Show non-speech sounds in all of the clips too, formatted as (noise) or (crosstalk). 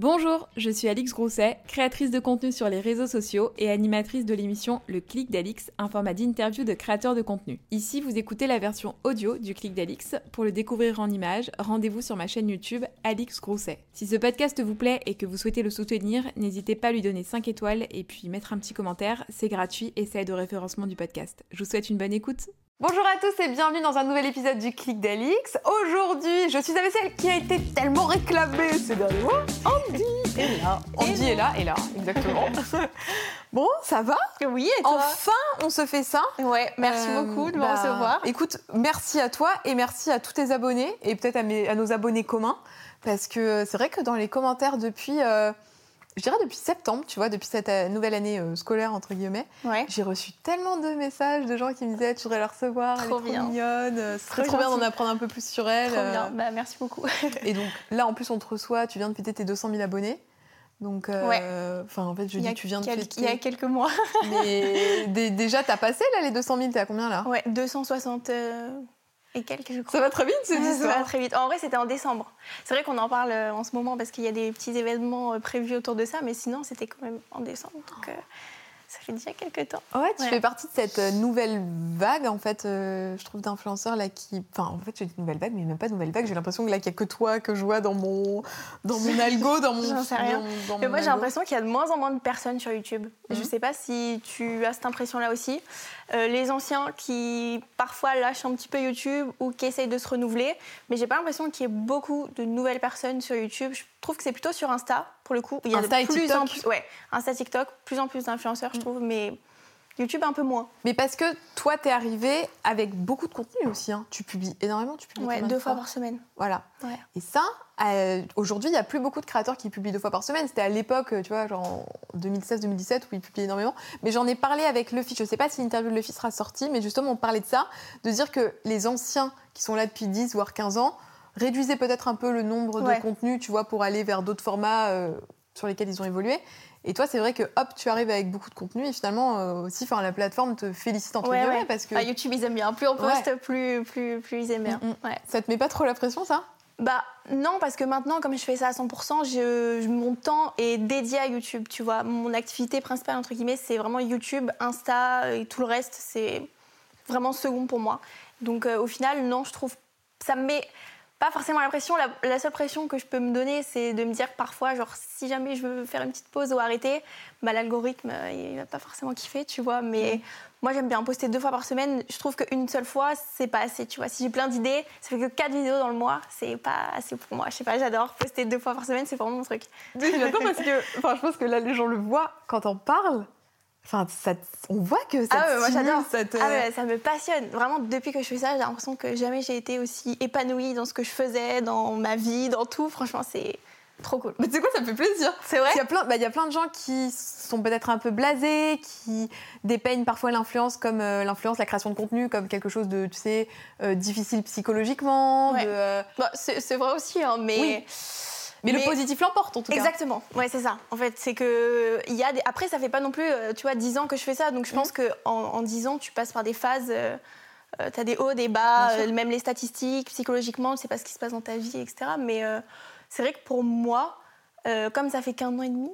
Bonjour, je suis Alix Grousset, créatrice de contenu sur les réseaux sociaux et animatrice de l'émission Le Clic d'Alix, un format d'interview de créateurs de contenu. Ici, vous écoutez la version audio du Clic d'Alix. Pour le découvrir en images, rendez-vous sur ma chaîne YouTube Alix Grousset. Si ce podcast vous plaît et que vous souhaitez le soutenir, n'hésitez pas à lui donner 5 étoiles et puis mettre un petit commentaire, c'est gratuit et ça aide au référencement du podcast. Je vous souhaite une bonne écoute. Bonjour à tous et bienvenue dans un nouvel épisode du Clic d'Alix. Aujourd'hui, je suis avec celle qui a été tellement réclamée ces derniers mois. Andy est là. Andy est là et là, exactement. (laughs) bon, ça va Oui, et toi? Enfin, on se fait ça. Ouais, merci Euh, beaucoup de me bah, recevoir. Écoute, merci à toi et merci à tous tes abonnés et peut-être à, nos abonnés communs parce que c'est vrai que dans les commentaires depuis, euh, je dirais depuis septembre, tu vois, depuis cette euh, nouvelle année euh, scolaire entre guillemets, Ouais. j'ai reçu tellement de messages de gens qui me disaient tu devrais la recevoir, elle est Trop trop bien. mignonne, euh, ce serait Trop trop bien d'en apprendre un peu plus sur elle. Trop bien. Bah, merci beaucoup. (laughs) Et donc là en plus on te reçoit, tu viens de fêter tes 200 000 abonnés. Donc, enfin en fait je dis tu viens de fêter. il y a quelques mois. Mais (laughs) dé- déjà t'as passé là les 200 000, t'es à combien là? Ouais, 260 euh, et quelques, je crois. Ça va très vite cette Ouais, ça va très vite. En vrai, c'était en décembre. C'est vrai qu'on en parle euh, en ce moment parce qu'il y a des petits événements euh, prévus autour de ça, mais sinon, c'était quand même en décembre. Donc, euh, ça fait déjà quelques temps. Ouais, tu Ouais. fais partie de cette euh, nouvelle vague, en fait, euh, je trouve, d'influenceurs là qui. Enfin, en fait, j'ai dit nouvelle vague, mais même pas nouvelle vague. J'ai l'impression que là, qu'il n'y a que toi que je vois dans mon, dans mon (laughs) algo, dans mon. J'en sais rien. dans- dans Mais moi, j'ai l'impression qu'il y a de moins en moins de personnes sur YouTube. Je Mhm. sais pas si tu as cette impression-là aussi. Euh, les anciens qui parfois lâchent un petit peu YouTube ou qui essayent de se renouveler, mais j'ai pas l'impression qu'il y ait beaucoup de nouvelles personnes sur YouTube. Je trouve que c'est plutôt sur Insta, pour le coup. Il y a Insta de en TikTok. plus, ouais, Insta, TikTok, plus en plus d'influenceurs, je trouve, mais YouTube un peu moins. Mais parce que toi, t'es arrivé avec beaucoup de contenu aussi. hein. Tu publies énormément, tu publies Ouais, deux fois par semaine. Voilà. Ouais. Et ça, euh, aujourd'hui, il n'y a plus beaucoup de créateurs qui publient deux fois par semaine. C'était à l'époque, tu vois, genre en 2016-2017, où ils publiaient énormément. Mais j'en ai parlé avec Luffy. Je ne sais pas si l'interview de Luffy sera sortie, mais justement, on parlait de ça, de dire que les anciens qui sont là depuis 10 voire 15 ans réduisaient peut-être un peu le nombre Ouais. de contenus, tu vois, pour aller vers d'autres formats euh, sur lesquels ils ont évolué. Et toi, c'est vrai que hop, tu arrives avec beaucoup de contenu et finalement euh, aussi, enfin, la plateforme te félicite entre Ouais, guillemets ouais. parce que Ah, YouTube, ils aiment bien. Plus on Ouais. poste, plus, plus, plus ils aiment bien. Mm, mm. Ouais. ça te met pas trop la pression, ça? Bah non, parce que maintenant, comme je fais ça à 100%, je, je- mon temps est dédié à YouTube, tu vois. Mon activité principale, entre guillemets, c'est vraiment YouTube, Insta et tout le reste, c'est vraiment second pour moi. Donc euh, au final, non, je trouve, ça me met pas forcément la pression. La, la seule pression que je peux me donner, c'est de me dire parfois, genre, si jamais je veux faire une petite pause ou arrêter, bah l'algorithme, euh, il va pas forcément kiffer, tu vois. Mais moi, j'aime bien poster deux fois par semaine. Je trouve qu'une seule fois, c'est pas assez, tu vois. Si j'ai plein d'idées, ça fait que quatre vidéos dans le mois, c'est pas assez pour moi. Je sais pas, j'adore poster deux fois par semaine, c'est vraiment mon truc. Oui, j'adore parce que enfin, je pense que là, les gens le voient quand on parle. Enfin, ça, on voit que ça Ah te ouais, moi, j'adore. ça te- Ah ouais, ça me passionne. Vraiment, depuis que je fais ça, j'ai l'impression que jamais j'ai été aussi épanouie dans ce que je faisais, dans ma vie, dans tout. Franchement, c'est trop cool. Mais tu sais quoi, ça me fait plaisir. C'est vrai Il y, a plein, bah, il y a plein de gens qui sont peut-être un peu blasés, qui dépeignent parfois l'influence comme euh, l'influence, la création de contenu comme quelque chose de, tu sais, euh, difficile psychologiquement. Ouais. de, euh, Bah, c'est c'est vrai aussi, hein, mais. Oui. Mais, le positif l'emporte en tout cas. Exactement, ouais, c'est ça. En fait, c'est que il y a des... après, ça fait pas non plus, euh, tu vois, 10 ans que je fais ça, donc je pense que en, en 10 ans, tu passes par des phases. euh, euh, T'as des hauts, des bas, euh, même les statistiques, psychologiquement, tu sais pas ce qui se passe dans ta vie, etc. Mais euh, c'est vrai que pour moi, comme ça fait qu'un an et demi,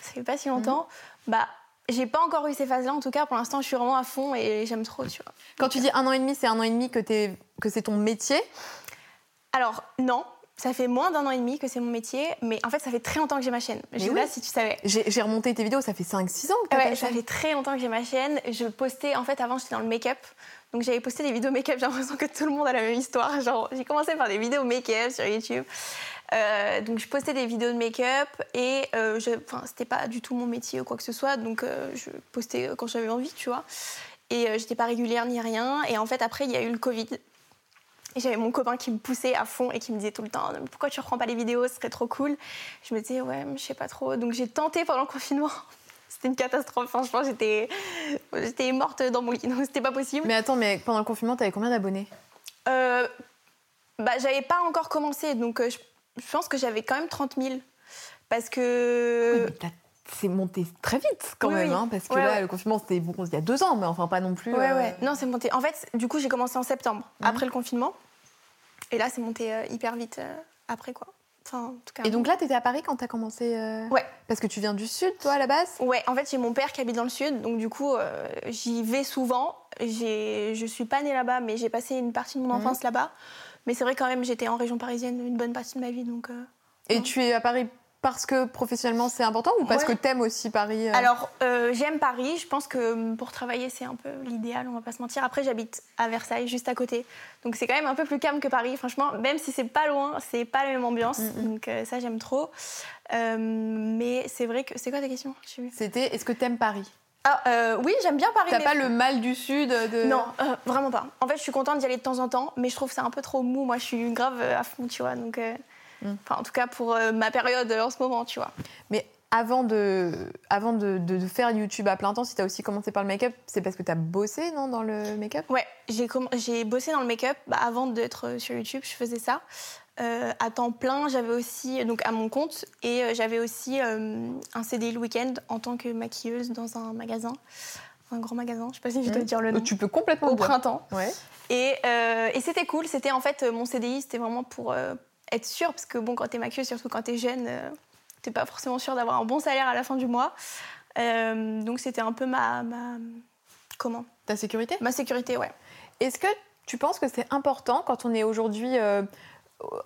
ça fait pas si longtemps, bah j'ai pas encore eu ces phases-là. En tout cas, pour l'instant, je suis vraiment à fond et j'aime trop, tu vois. Quand tu dis un an et demi, c'est un an et demi que, t'es- que c'est ton métier? Alors non, ça fait moins d'un an et demi que c'est mon métier, mais en fait, ça fait très longtemps que j'ai ma chaîne. Je Mais sais oui. pas si tu savais. J'ai remonté tes vidéos, ça fait 5-6 ans que t'as Ouais, ta ça chaîne. fait très longtemps que j'ai ma chaîne. Je postais, en fait, avant, j'étais dans le make-up. Donc, j'avais posté des vidéos make-up. J'ai l'impression que tout le monde a la même histoire. Genre, j'ai commencé par des vidéos make-up sur YouTube. Euh, donc, je postais des vidéos de make-up et euh, je- enfin, c'était pas du tout mon métier ou quoi que ce soit. Donc, euh, je postais quand j'avais envie, tu vois. Et euh, j'étais pas régulière ni rien. Et en fait, après, il y a eu le Covid. Et j'avais mon copain qui me poussait à fond et qui me disait tout le temps Pourquoi tu reprends pas les vidéos Ce serait trop cool? Je me disais Ouais, je sais pas trop. Donc j'ai tenté pendant le confinement. (laughs) C'était une catastrophe. Franchement, j'étais, j'étais morte dans mon lit. Donc c'était pas possible. Mais attends, mais pendant le confinement, t'avais combien d'abonnés? Euh, bah, j'avais pas encore commencé. Donc euh, je, pense que j'avais quand même 30 000. Parce que. Oui, t'as- c'est monté très vite quand Oui, même, oui. hein, parce que Ouais, là, ouais. le confinement, c'était bon, il y a deux ans, mais enfin pas non plus. Ouais, euh, ouais. Non, c'est monté. En fait, du coup, j'ai commencé en septembre, Mhm. après le confinement. Et là, c'est monté euh, hyper vite euh, après, quoi. Enfin, en tout cas. Et donc là, tu étais à Paris quand tu as commencé euh, Ouais. Parce que tu viens du sud, toi, à la base? Ouais, en fait, j'ai mon père qui habite dans le sud, donc du coup, euh, j'y vais souvent. J'ai- Je suis pas née là-bas, mais j'ai passé une partie de mon Mhm. enfance là-bas. Mais c'est vrai quand même, j'étais en région parisienne une bonne partie de ma vie, donc. euh, Et tu es à Paris parce que professionnellement c'est important ou parce Ouais. que t'aimes aussi Paris euh Alors, euh, j'aime Paris. Je pense que hum, pour travailler, c'est un peu l'idéal, on va pas se mentir. Après, j'habite à Versailles, juste à côté. Donc, c'est quand même un peu plus calme que Paris. Franchement, même si c'est pas loin, c'est pas la même ambiance. Mhm. Donc, euh, ça, j'aime trop. Mais c'est vrai que. C'est quoi ta question? C'était est-ce que t'aimes Paris? Ah, euh, oui, j'aime bien Paris. T'as mais- pas le mal du sud de... Non, euh, vraiment pas. En fait, je suis contente d'y aller de temps en temps, mais je trouve c'est un peu trop mou. Moi, je suis grave à fond, tu vois. Donc, euh, Mm. enfin, en tout cas, pour euh, ma période euh, en ce moment, tu vois. Mais avant de, avant de, de- de faire YouTube à plein temps, si t'as aussi commencé par le make-up, c'est parce que t'as bossé non, dans le make-up? Ouais, j'ai j'ai bossé dans le make-up bah, avant d'être euh, sur YouTube, je faisais ça. Euh, à temps plein, j'avais aussi, donc à mon compte, et j'avais aussi euh, un CDI le week-end en tant que maquilleuse dans un magasin, un grand magasin, je sais pas si je dois Mm. dire le nom, Tu peux complètement au printemps. Ouais. Et, euh, et c'était cool, c'était en fait mon CDI, c'était vraiment pour euh, être sûre, parce que bon, quand t'es maquilleuse, surtout quand t'es jeune, euh, t'es pas forcément sûre d'avoir un bon salaire à la fin du mois. Euh, donc c'était un peu ma, ma comment? Ta sécurité? Ma sécurité, ouais. Est-ce que tu penses que c'est important quand on est aujourd'hui euh,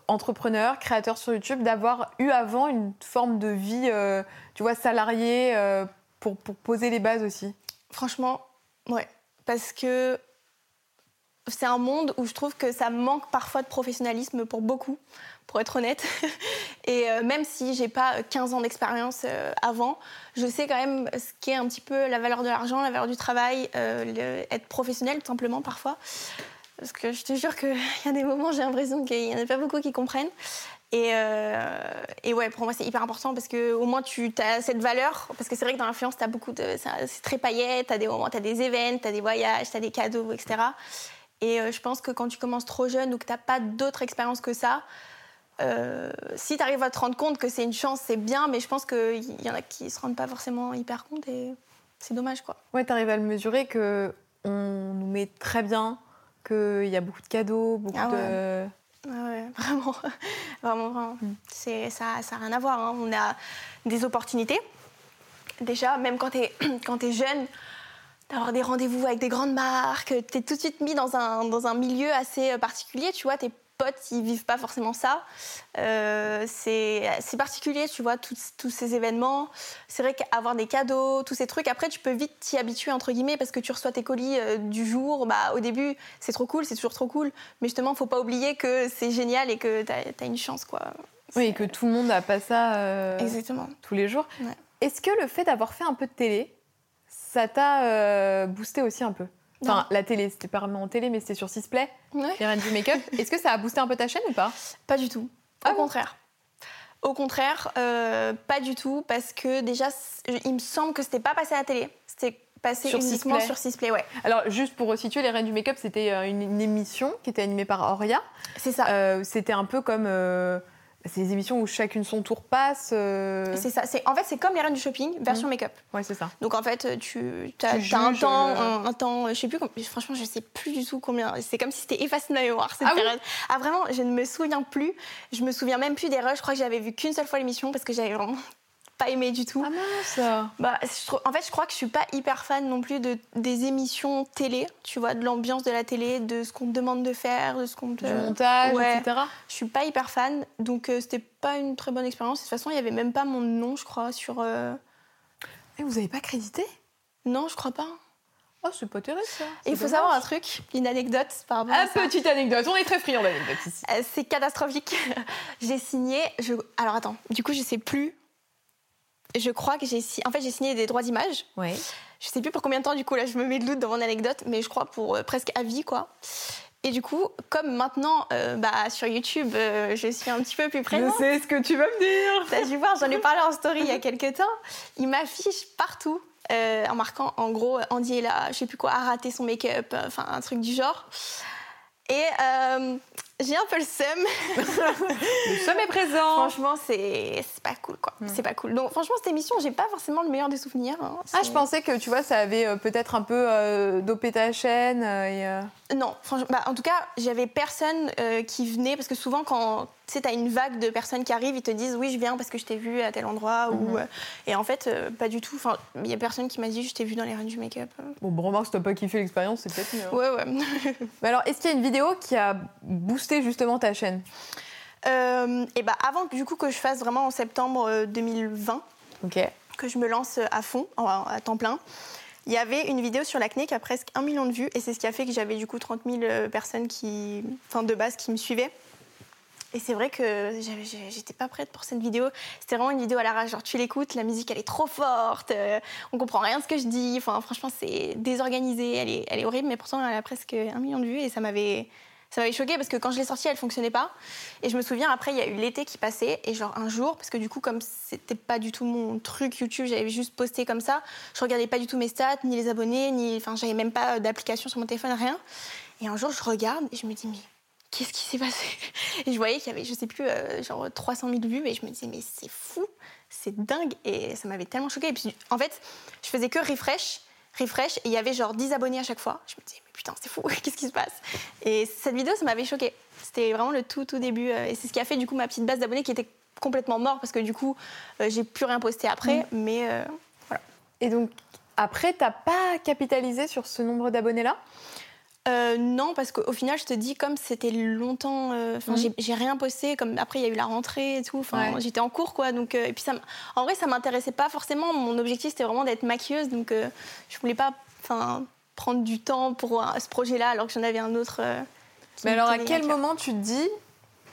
entrepreneur, créateur sur YouTube, d'avoir eu avant une forme de vie, euh, tu vois, salariée pour, pour poser les bases aussi? Franchement, ouais. Parce que c'est un monde où je trouve que ça manque parfois de professionnalisme pour beaucoup, pour être honnête. (laughs) Et euh, même si j'ai pas 15 ans d'expérience euh, avant, je sais quand même ce qu'est un petit peu la valeur de l'argent, la valeur du travail, euh, être professionnel tout simplement parfois. Parce que je te jure qu'il (laughs) y a des moments, j'ai l'impression qu'il n'y en a pas beaucoup qui comprennent. Et, euh, et ouais, pour moi, c'est hyper important parce que au moins tu as cette valeur. Parce que c'est vrai que dans l'influence, C'est très paillette, tu des moments, tu as des événements, tu as des voyages, tu as des cadeaux, etc. Et euh, je pense que quand tu commences trop jeune ou que tu n'as pas d'autre expérience que ça, euh, si tu arrives à te rendre compte que c'est une chance, c'est bien, mais je pense qu'il y en a qui se rendent pas forcément hyper compte et c'est dommage, quoi. Ouais, t'arrives à le mesurer que on nous met très bien, qu'il y a beaucoup de cadeaux, beaucoup Ah de. Ah ouais, (laughs) vraiment, vraiment, vraiment. Mm. C'est, ça n'a rien à voir. hein. On a des opportunités. Déjà, même quand tu es, (clears throat) quand jeune, d'avoir des rendez-vous avec des grandes marques, tu es tout de suite mis dans un, dans un milieu assez particulier. Tu vois, tes potes, ils vivent pas forcément ça. Euh, c'est, particulier, tu vois, tous, tous ces événements. C'est vrai qu'avoir des cadeaux, tous ces trucs, après, tu peux vite t'y habituer, entre guillemets, parce que tu reçois tes colis euh, du jour. Bah, au début, c'est trop cool, c'est toujours trop cool. Mais justement, faut pas oublier que c'est génial et que tu as, une chance, quoi. Oui, et que tout le monde n'a pas ça euh, Exactement. tous les jours. Ouais. Est-ce que le fait d'avoir fait un peu de télé, ça t'a euh, boosté aussi un peu Enfin, la télé, c'était pas vraiment en télé, mais c'était sur Sisplay, Ouais. les reines du make-up. (laughs) Est-ce que ça a boosté un peu ta chaîne ou pas? Pas du tout. Au Ah bon? contraire. Au contraire, euh, pas du tout, parce que déjà, il me semble que c'était pas passé à la télé. C'était passé Sur uniquement Sisplay. sur Sisplay, ouais. Alors, juste pour resituer, les reines du make-up, c'était euh, une, une émission qui était animée par Auria. C'est ça. Euh, c'était un peu comme. euh, c'est des émissions où chacune son tour passe. euh, C'est ça. C'est- En fait, c'est comme les reines du shopping, version make-up. Ouais, c'est ça. Donc en fait, tu as, Tu un temps, euh, un, un temps, je sais plus, franchement, je sais plus du tout combien. C'est comme si c'était effacé de ma mémoire cette Ah oui période. ah vraiment, je ne me souviens plus. Je me souviens même plus des rushs. Je crois que j'avais vu qu'une seule fois l'émission parce que j'avais vraiment pas aimé du tout. Ah mince Bah, je en fait, je crois que je suis pas hyper fan non plus de, des émissions télé, tu vois, de l'ambiance de la télé, de ce qu'on te demande de faire, de ce qu'on te. Du montage, ouais. etc. Je suis pas hyper fan, donc euh, c'était pas une très bonne expérience. De toute façon, il y avait même pas mon nom, je crois, sur. euh, Et vous avez pas crédité? Non, je crois pas. Oh, c'est pas terrible ça. Et il faut savoir un truc, une anecdote par rapport à petite anecdote, on est très friand d'anecdotes ici. Euh, C'est catastrophique. (laughs) j'ai signé. Je... Alors attends, du coup, je sais plus. Je crois que j'ai si... en fait j'ai signé des droits d'image. Ouais. Je sais plus pour combien de temps du coup là je me mets le doute dans mon anecdote, mais je crois pour euh, presque à vie quoi. Et du coup, comme maintenant euh, bah, sur YouTube, euh, je suis un petit peu plus Je présente. sais ce que tu vas me dire. T'as dû voir, j'en ai parlé en story il y a quelques temps. Il m'affiche partout en marquant en gros Andy est là, je sais plus quoi, a raté son make-up, enfin un truc du genre. Et j'ai un peu le seum. (laughs) le seum est présent. Franchement, c'est pas cool, quoi. C'est pas cool. Donc, franchement, cette émission, j'ai pas forcément le meilleur des souvenirs. Hein. Ah, je pensais que, tu vois, ça avait euh, peut-être un peu euh, dopé ta chaîne. Euh, et, Non, franchement, bah, en tout cas, j'avais personne qui venait, parce que souvent, quand tu sais, t'as une vague de personnes qui arrivent, ils te disent oui, je viens parce que je t'ai vu à tel endroit. ou, mhm. et en fait, pas du tout. Enfin, il y a personne qui m'a dit je t'ai vu dans les reines du make-up. Bon, bon remarque, si t'as pas kiffé l'expérience, c'est peut-être mieux. Hein. Ouais, ouais. (laughs) Mais alors, est-ce qu'il y a une vidéo qui a boosté justement ta chaîne euh, et bah avant du coup que je fasse vraiment en septembre 2020, euh, que je me lance à fond, à temps plein, il y avait une vidéo sur l'acné qui a presque un million de vues et c'est ce qui a fait que j'avais du coup 30 000 euh, personnes qui, enfin de base qui me suivaient. Et c'est vrai que j'étais pas prête pour cette vidéo. C'était vraiment une vidéo à la rage. Genre, tu l'écoutes, la musique, elle est trop forte, on comprend rien de ce que je dis. Enfin, franchement, c'est désorganisé, elle est, elle est horrible, mais pourtant, elle a presque un million de vues et ça m'avait ça m'avait choqué parce que quand je l'ai sortie, elle fonctionnait pas. Et je me souviens, après, il y a eu l'été qui passait. Et genre, un jour, parce que du coup, comme c'était pas du tout mon truc YouTube, j'avais juste posté comme ça, je regardais pas du tout mes stats, ni les abonnés, ni. Enfin, j'avais même pas d'application sur mon téléphone, rien. Et un jour, je regarde et je me dis, mais qu'est-ce qui s'est passé? (laughs) Et je voyais qu'il y avait, je sais plus, euh, genre 300 000 vues. Et je me disais, mais c'est fou, c'est dingue. Et ça m'avait tellement choqué. Et puis, en fait, je faisais que refresh refresh et il y avait genre 10 abonnés à chaque fois. Je me disais, mais putain, c'est fou, (laughs) qu'est-ce qui se passe? Et cette vidéo, ça m'avait choqué. C'était vraiment le tout, tout début. Euh, et c'est ce qui a fait du coup ma petite base d'abonnés qui était complètement morte parce que du coup, euh, j'ai plus rien posté après. Mm. Mais euh, voilà. Et donc, après, t'as pas capitalisé sur ce nombre d'abonnés-là? Euh, non, parce qu'au final, je te dis, comme c'était longtemps, euh, enfin, mhm. j'ai rien posté. Comme après, il y a eu la rentrée et tout. Enfin, j'étais en cours, quoi. Donc, euh, et puis ça, en vrai, ça m'intéressait pas forcément. Mon objectif, c'était vraiment d'être maquilleuse, donc je voulais pas, enfin, prendre du temps pour ce projet-là, alors que j'en avais un autre. Mais alors, à quel moment tu te dis,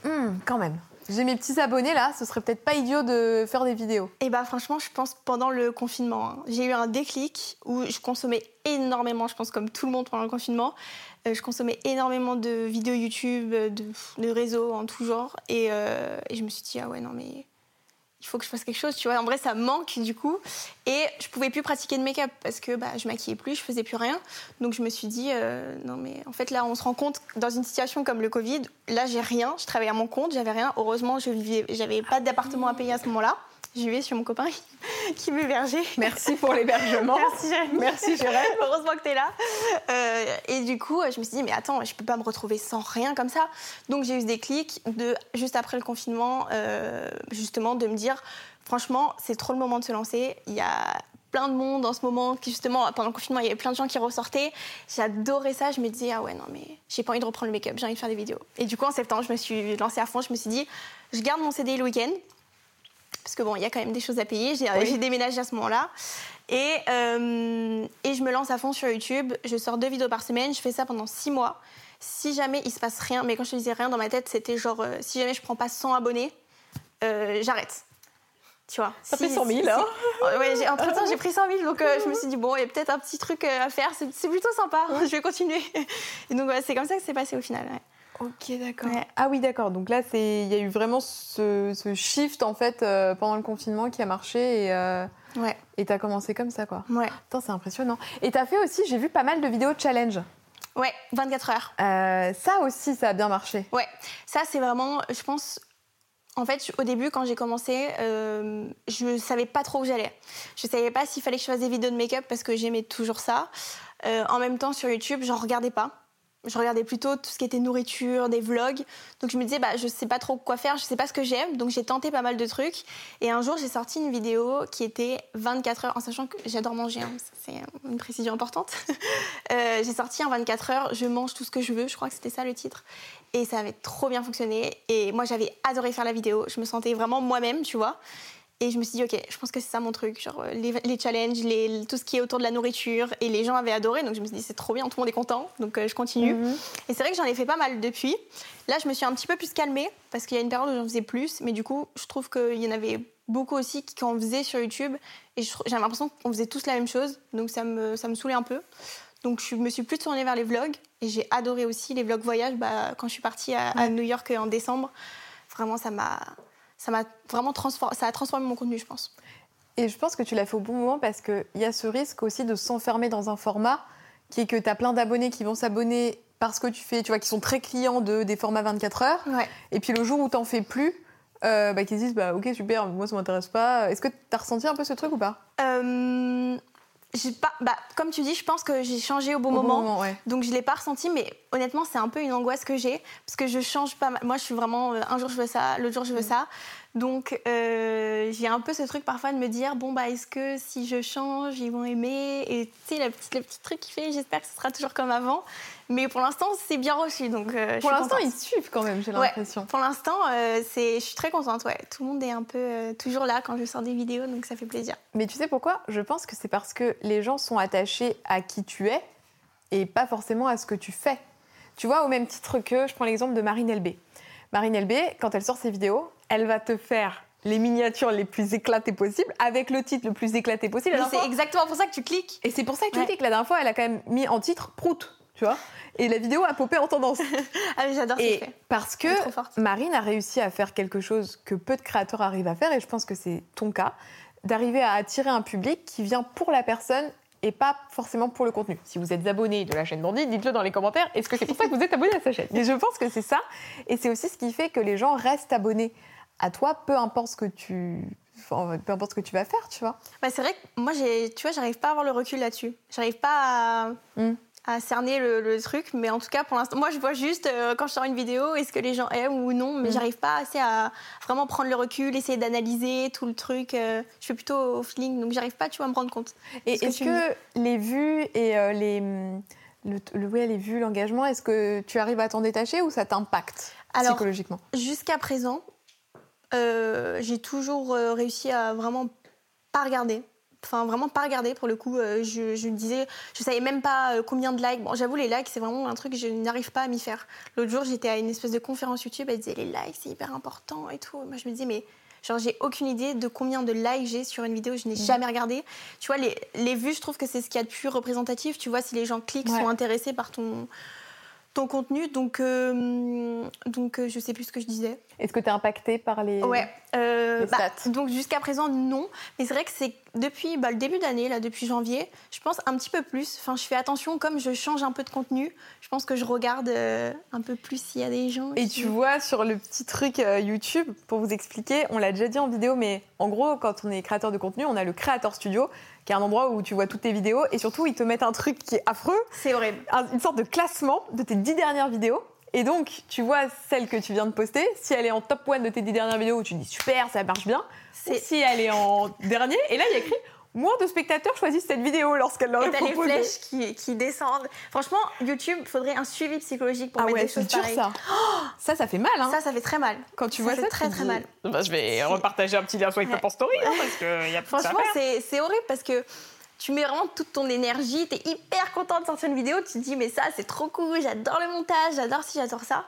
hmm, quand même, j'ai mes petits abonnés là, ce serait peut-être pas idiot de faire des vidéos. Et eh bah franchement, je pense pendant le confinement, hein. j'ai eu un déclic où je consommais énormément, je pense comme tout le monde pendant le confinement, euh, je consommais énormément de vidéos YouTube, de, réseaux en tout genre, euh, et, je me suis dit ah ouais non mais il faut que je fasse quelque chose, tu vois. En vrai, ça manque du coup. Et je pouvais plus pratiquer de make-up parce que bah, je maquillais plus, je faisais plus rien. Donc je me suis dit, euh, non mais en fait là, on se rend compte dans une situation comme le Covid, là j'ai rien, je travaillais à mon compte, j'avais rien. Heureusement, je j'avais pas d'appartement à payer à ce moment-là. J'y vais sur mon copain (laughs) qui m'hébergeait. Merci pour l'hébergement. Merci Jérémy. Merci Jérémy. Heureusement que tu es là. Euh, et du coup, je me suis dit, mais attends, je peux pas me retrouver sans rien comme ça. Donc j'ai eu des clics de, juste après le confinement, euh, justement, de me dire, franchement, c'est trop le moment de se lancer. Il y a plein de monde en ce moment, qui justement, pendant le confinement, il y avait plein de gens qui ressortaient. J'adorais ça. Je me disais, ah ouais, non, mais j'ai pas envie de reprendre le make-up, j'ai envie de faire des vidéos. Et du coup, en septembre, je me suis lancée à fond. Je me suis dit, je garde mon CD le week-end parce que bon, il y a quand même des choses à payer. J'ai déménagé à ce moment-là. Et, euh, et je me lance à fond sur YouTube. Je sors deux vidéos par semaine. Je fais ça pendant six mois. Si jamais il se passe rien, mais quand je disais rien dans ma tête, c'était genre euh, si jamais je prends pas 100 abonnés, euh, j'arrête. Tu vois. Ça fait 100 000, hein ouais, Entre temps, j'ai pris 100 000, donc je me suis dit, bon, il y a peut-être un petit truc à faire, c'est plutôt sympa, (laughs) je vais continuer. Et donc, c'est comme ça que c'est passé au final. Ok, d'accord. Ah oui, d'accord. Donc là, il y a eu vraiment ce, shift en fait euh, pendant le confinement qui a marché et euh, ouais. et t'as commencé comme ça, quoi. Ouais. c'est impressionnant. Et t'as fait aussi, j'ai vu pas mal de vidéos challenge. Ouais, 24 heures. Euh, ça aussi, ça a bien marché. Ouais, ça c'est vraiment, je pense, en fait, au début, quand j'ai commencé, je savais pas trop où j'allais. Je savais pas s'il fallait que je fasse des vidéos de make-up parce que j'aimais toujours ça. en même temps, sur YouTube, j'en regardais pas je regardais plutôt tout ce qui était nourriture, des vlogs. Donc je me disais, bah, je sais pas trop quoi faire, je sais pas ce que j'aime. Donc j'ai tenté pas mal de trucs. Et un jour, j'ai sorti une vidéo qui était 24 heures, en sachant que j'adore manger, hein. c'est une précision importante. (laughs) Euh, j'ai sorti en 24 heures, je mange tout ce que je veux, je crois que c'était ça le titre. Et ça avait trop bien fonctionné. Et moi, j'avais adoré faire la vidéo. Je me sentais vraiment moi-même, tu vois. Et je me suis dit, ok, je pense que c'est ça mon truc, genre euh, les, challenges, les, tout ce qui est autour de la nourriture. Et les gens avaient adoré, donc je me suis dit, c'est trop bien, tout le monde est content, donc euh, je continue. Mhm. Et c'est vrai que j'en ai fait pas mal depuis. Là, je me suis un petit peu plus calmée, parce qu'il y a une période où j'en faisais plus, mais du coup, je trouve qu'il y en avait beaucoup aussi qui en faisaient sur YouTube. Et j'ai l'impression qu'on faisait tous la même chose, donc ça me, ça me saoulait un peu. Donc je me suis plus tournée vers les vlogs, et j'ai adoré aussi les vlogs voyage. Bah, quand je suis partie à, à New York en décembre, vraiment, ça m'a ça m'a vraiment transformé, ça a transformé mon contenu, je pense. Et je pense que tu l'as fait au bon moment parce qu'il y a ce risque aussi de s'enfermer dans un format qui est que tu as plein d'abonnés qui vont s'abonner parce que tu fais, tu vois, qui sont très clients de, des formats 24 heures. Ouais. Et puis le jour où t'en fais plus, euh, bah, qu'ils disent, bah ok, super, moi ça m'intéresse pas. Est-ce que t'as ressenti un peu ce truc ou pas? Euh, pas, bah, comme tu dis, je pense que j'ai changé au bon Au bon moment. ouais. Donc je l'ai pas ressenti, mais honnêtement, c'est un peu une angoisse que j'ai parce que je change pas mal. Moi, je suis vraiment euh, un jour je veux ça, l'autre jour je veux ça. Donc euh, j'ai un peu ce truc parfois de me dire bon bah est-ce que si je change ils vont aimer? Et tu sais le petit le petit truc qui fait j'espère que ce sera toujours comme avant. Mais pour l'instant c'est bien reçu donc euh, Pour l'instant, ils suivent quand même, j'ai Ouais. l'impression. Pour l'instant, euh, c'est, je suis très contente. Ouais, tout le monde est un peu toujours là quand je sors des vidéos, donc ça fait plaisir. Mais tu sais pourquoi? Je pense que c'est parce que les gens sont attachés à qui tu es et pas forcément à ce que tu fais. Tu vois, au même titre que, je prends l'exemple de Marine LB. Marine LB, quand elle sort ses vidéos, elle va te faire les miniatures les plus éclatées possibles, avec le titre le plus éclaté possible. Mais c'est exactement pour ça que tu cliques. Et c'est pour ça que tu Ouais. que la dernière fois, elle a quand même mis en titre Prout, tu vois. Et la vidéo a popé en tendance. (laughs) Ah, mais j'adore ce Et fait. parce que. Marine a réussi à faire quelque chose que peu de créateurs arrivent à faire, et je pense que c'est ton cas, d'arriver à attirer un public qui vient pour la personne et pas forcément pour le contenu. Si vous êtes abonné de la chaîne Bandit, dites-le dans les commentaires. Est-ce que c'est pour ça que vous êtes abonné à sa chaîne? (laughs) Mais je pense que c'est ça, et c'est aussi ce qui fait que les gens restent abonnés à toi, peu importe ce que tu, enfin, peu importe ce que tu vas faire, tu vois. Bah, c'est vrai que moi, j'ai, tu vois, j'arrive pas à avoir le recul là-dessus. J'arrive pas à, Mm. à cerner le, le truc, mais en tout cas, pour l'instant, moi, je vois juste euh, quand je sors une vidéo, est-ce que les gens aiment ou non, mais Mm. j'arrive pas assez à vraiment prendre le recul, essayer d'analyser tout le truc. euh, je fais plutôt au feeling, donc j'arrive pas, tu vois, à me rendre compte. Et Ce que est-ce que les vues et euh, les, hum, le, le- ouais, les vues, l'engagement, est-ce que tu arrives à t'en détacher ou ça t'impacte psychologiquement? Jusqu'à présent, euh, j'ai toujours euh, réussi à vraiment pas regarder. Enfin, vraiment pas regarder pour le coup. euh, je, je me disais, je savais même pas combien de likes. Bon, j'avoue, les likes, c'est vraiment un truc que je n'arrive pas à m'y faire. L'autre jour, j'étais à une espèce de conférence YouTube, elle disait les likes, c'est hyper important et tout. Moi, je me disais, mais genre, j'ai aucune idée de combien de likes j'ai sur une vidéo, je n'ai jamais regardé. Tu vois, les, les vues, je trouve que c'est ce qu'il y a de plus représentatif. Tu vois, si les gens cliquent, Ouais. sont intéressés par ton, ton contenu. Donc, euh, donc euh, je sais plus ce que je disais. Est-ce que tu es impacté par les. Ouais. euh, Les bah, stats? donc jusqu'à présent non, mais c'est vrai que c'est depuis bah, le début d'année là, depuis janvier, je pense un petit peu plus. Enfin, je fais attention comme je change un peu de contenu. Je pense que je regarde euh, un peu plus s'il y a des gens. Et tu vois, sur le petit truc euh, YouTube, pour vous expliquer, on l'a déjà dit en vidéo, mais en gros, quand on est créateur de contenu, on a le Créateur Studio, qui est un endroit où tu vois toutes tes vidéos, et surtout, ils te mettent un truc qui est affreux, c'est horrible. un- une sorte de classement de tes dix dernières vidéos. Et donc, tu vois celle que tu viens de poster, si elle est en top 1 de tes dix dernières vidéos, où tu dis super, ça marche bien, si elle est en dernier, et là, il y a écrit moins de spectateurs choisissent cette vidéo lorsqu'elle leur et est t'as les proposée. flèches qui, qui descendent. Franchement, YouTube, faudrait un suivi psychologique pour Ah mettre ouais, des choses dur pareilles. ça. ça, ça fait mal, hein. Ça, ça fait très mal. Quand tu ça vois fait ça, très, tu très dis, mal. Bah, je vais repartager un petit lien sur Ouais. story, hein, parce qu'il y a Franchement, c'est c'est horrible parce que tu mets vraiment toute ton énergie, t'es hyper content de sortir une vidéo, tu te dis mais ça c'est trop cool, j'adore le montage, j'adore ci, j'adore ça.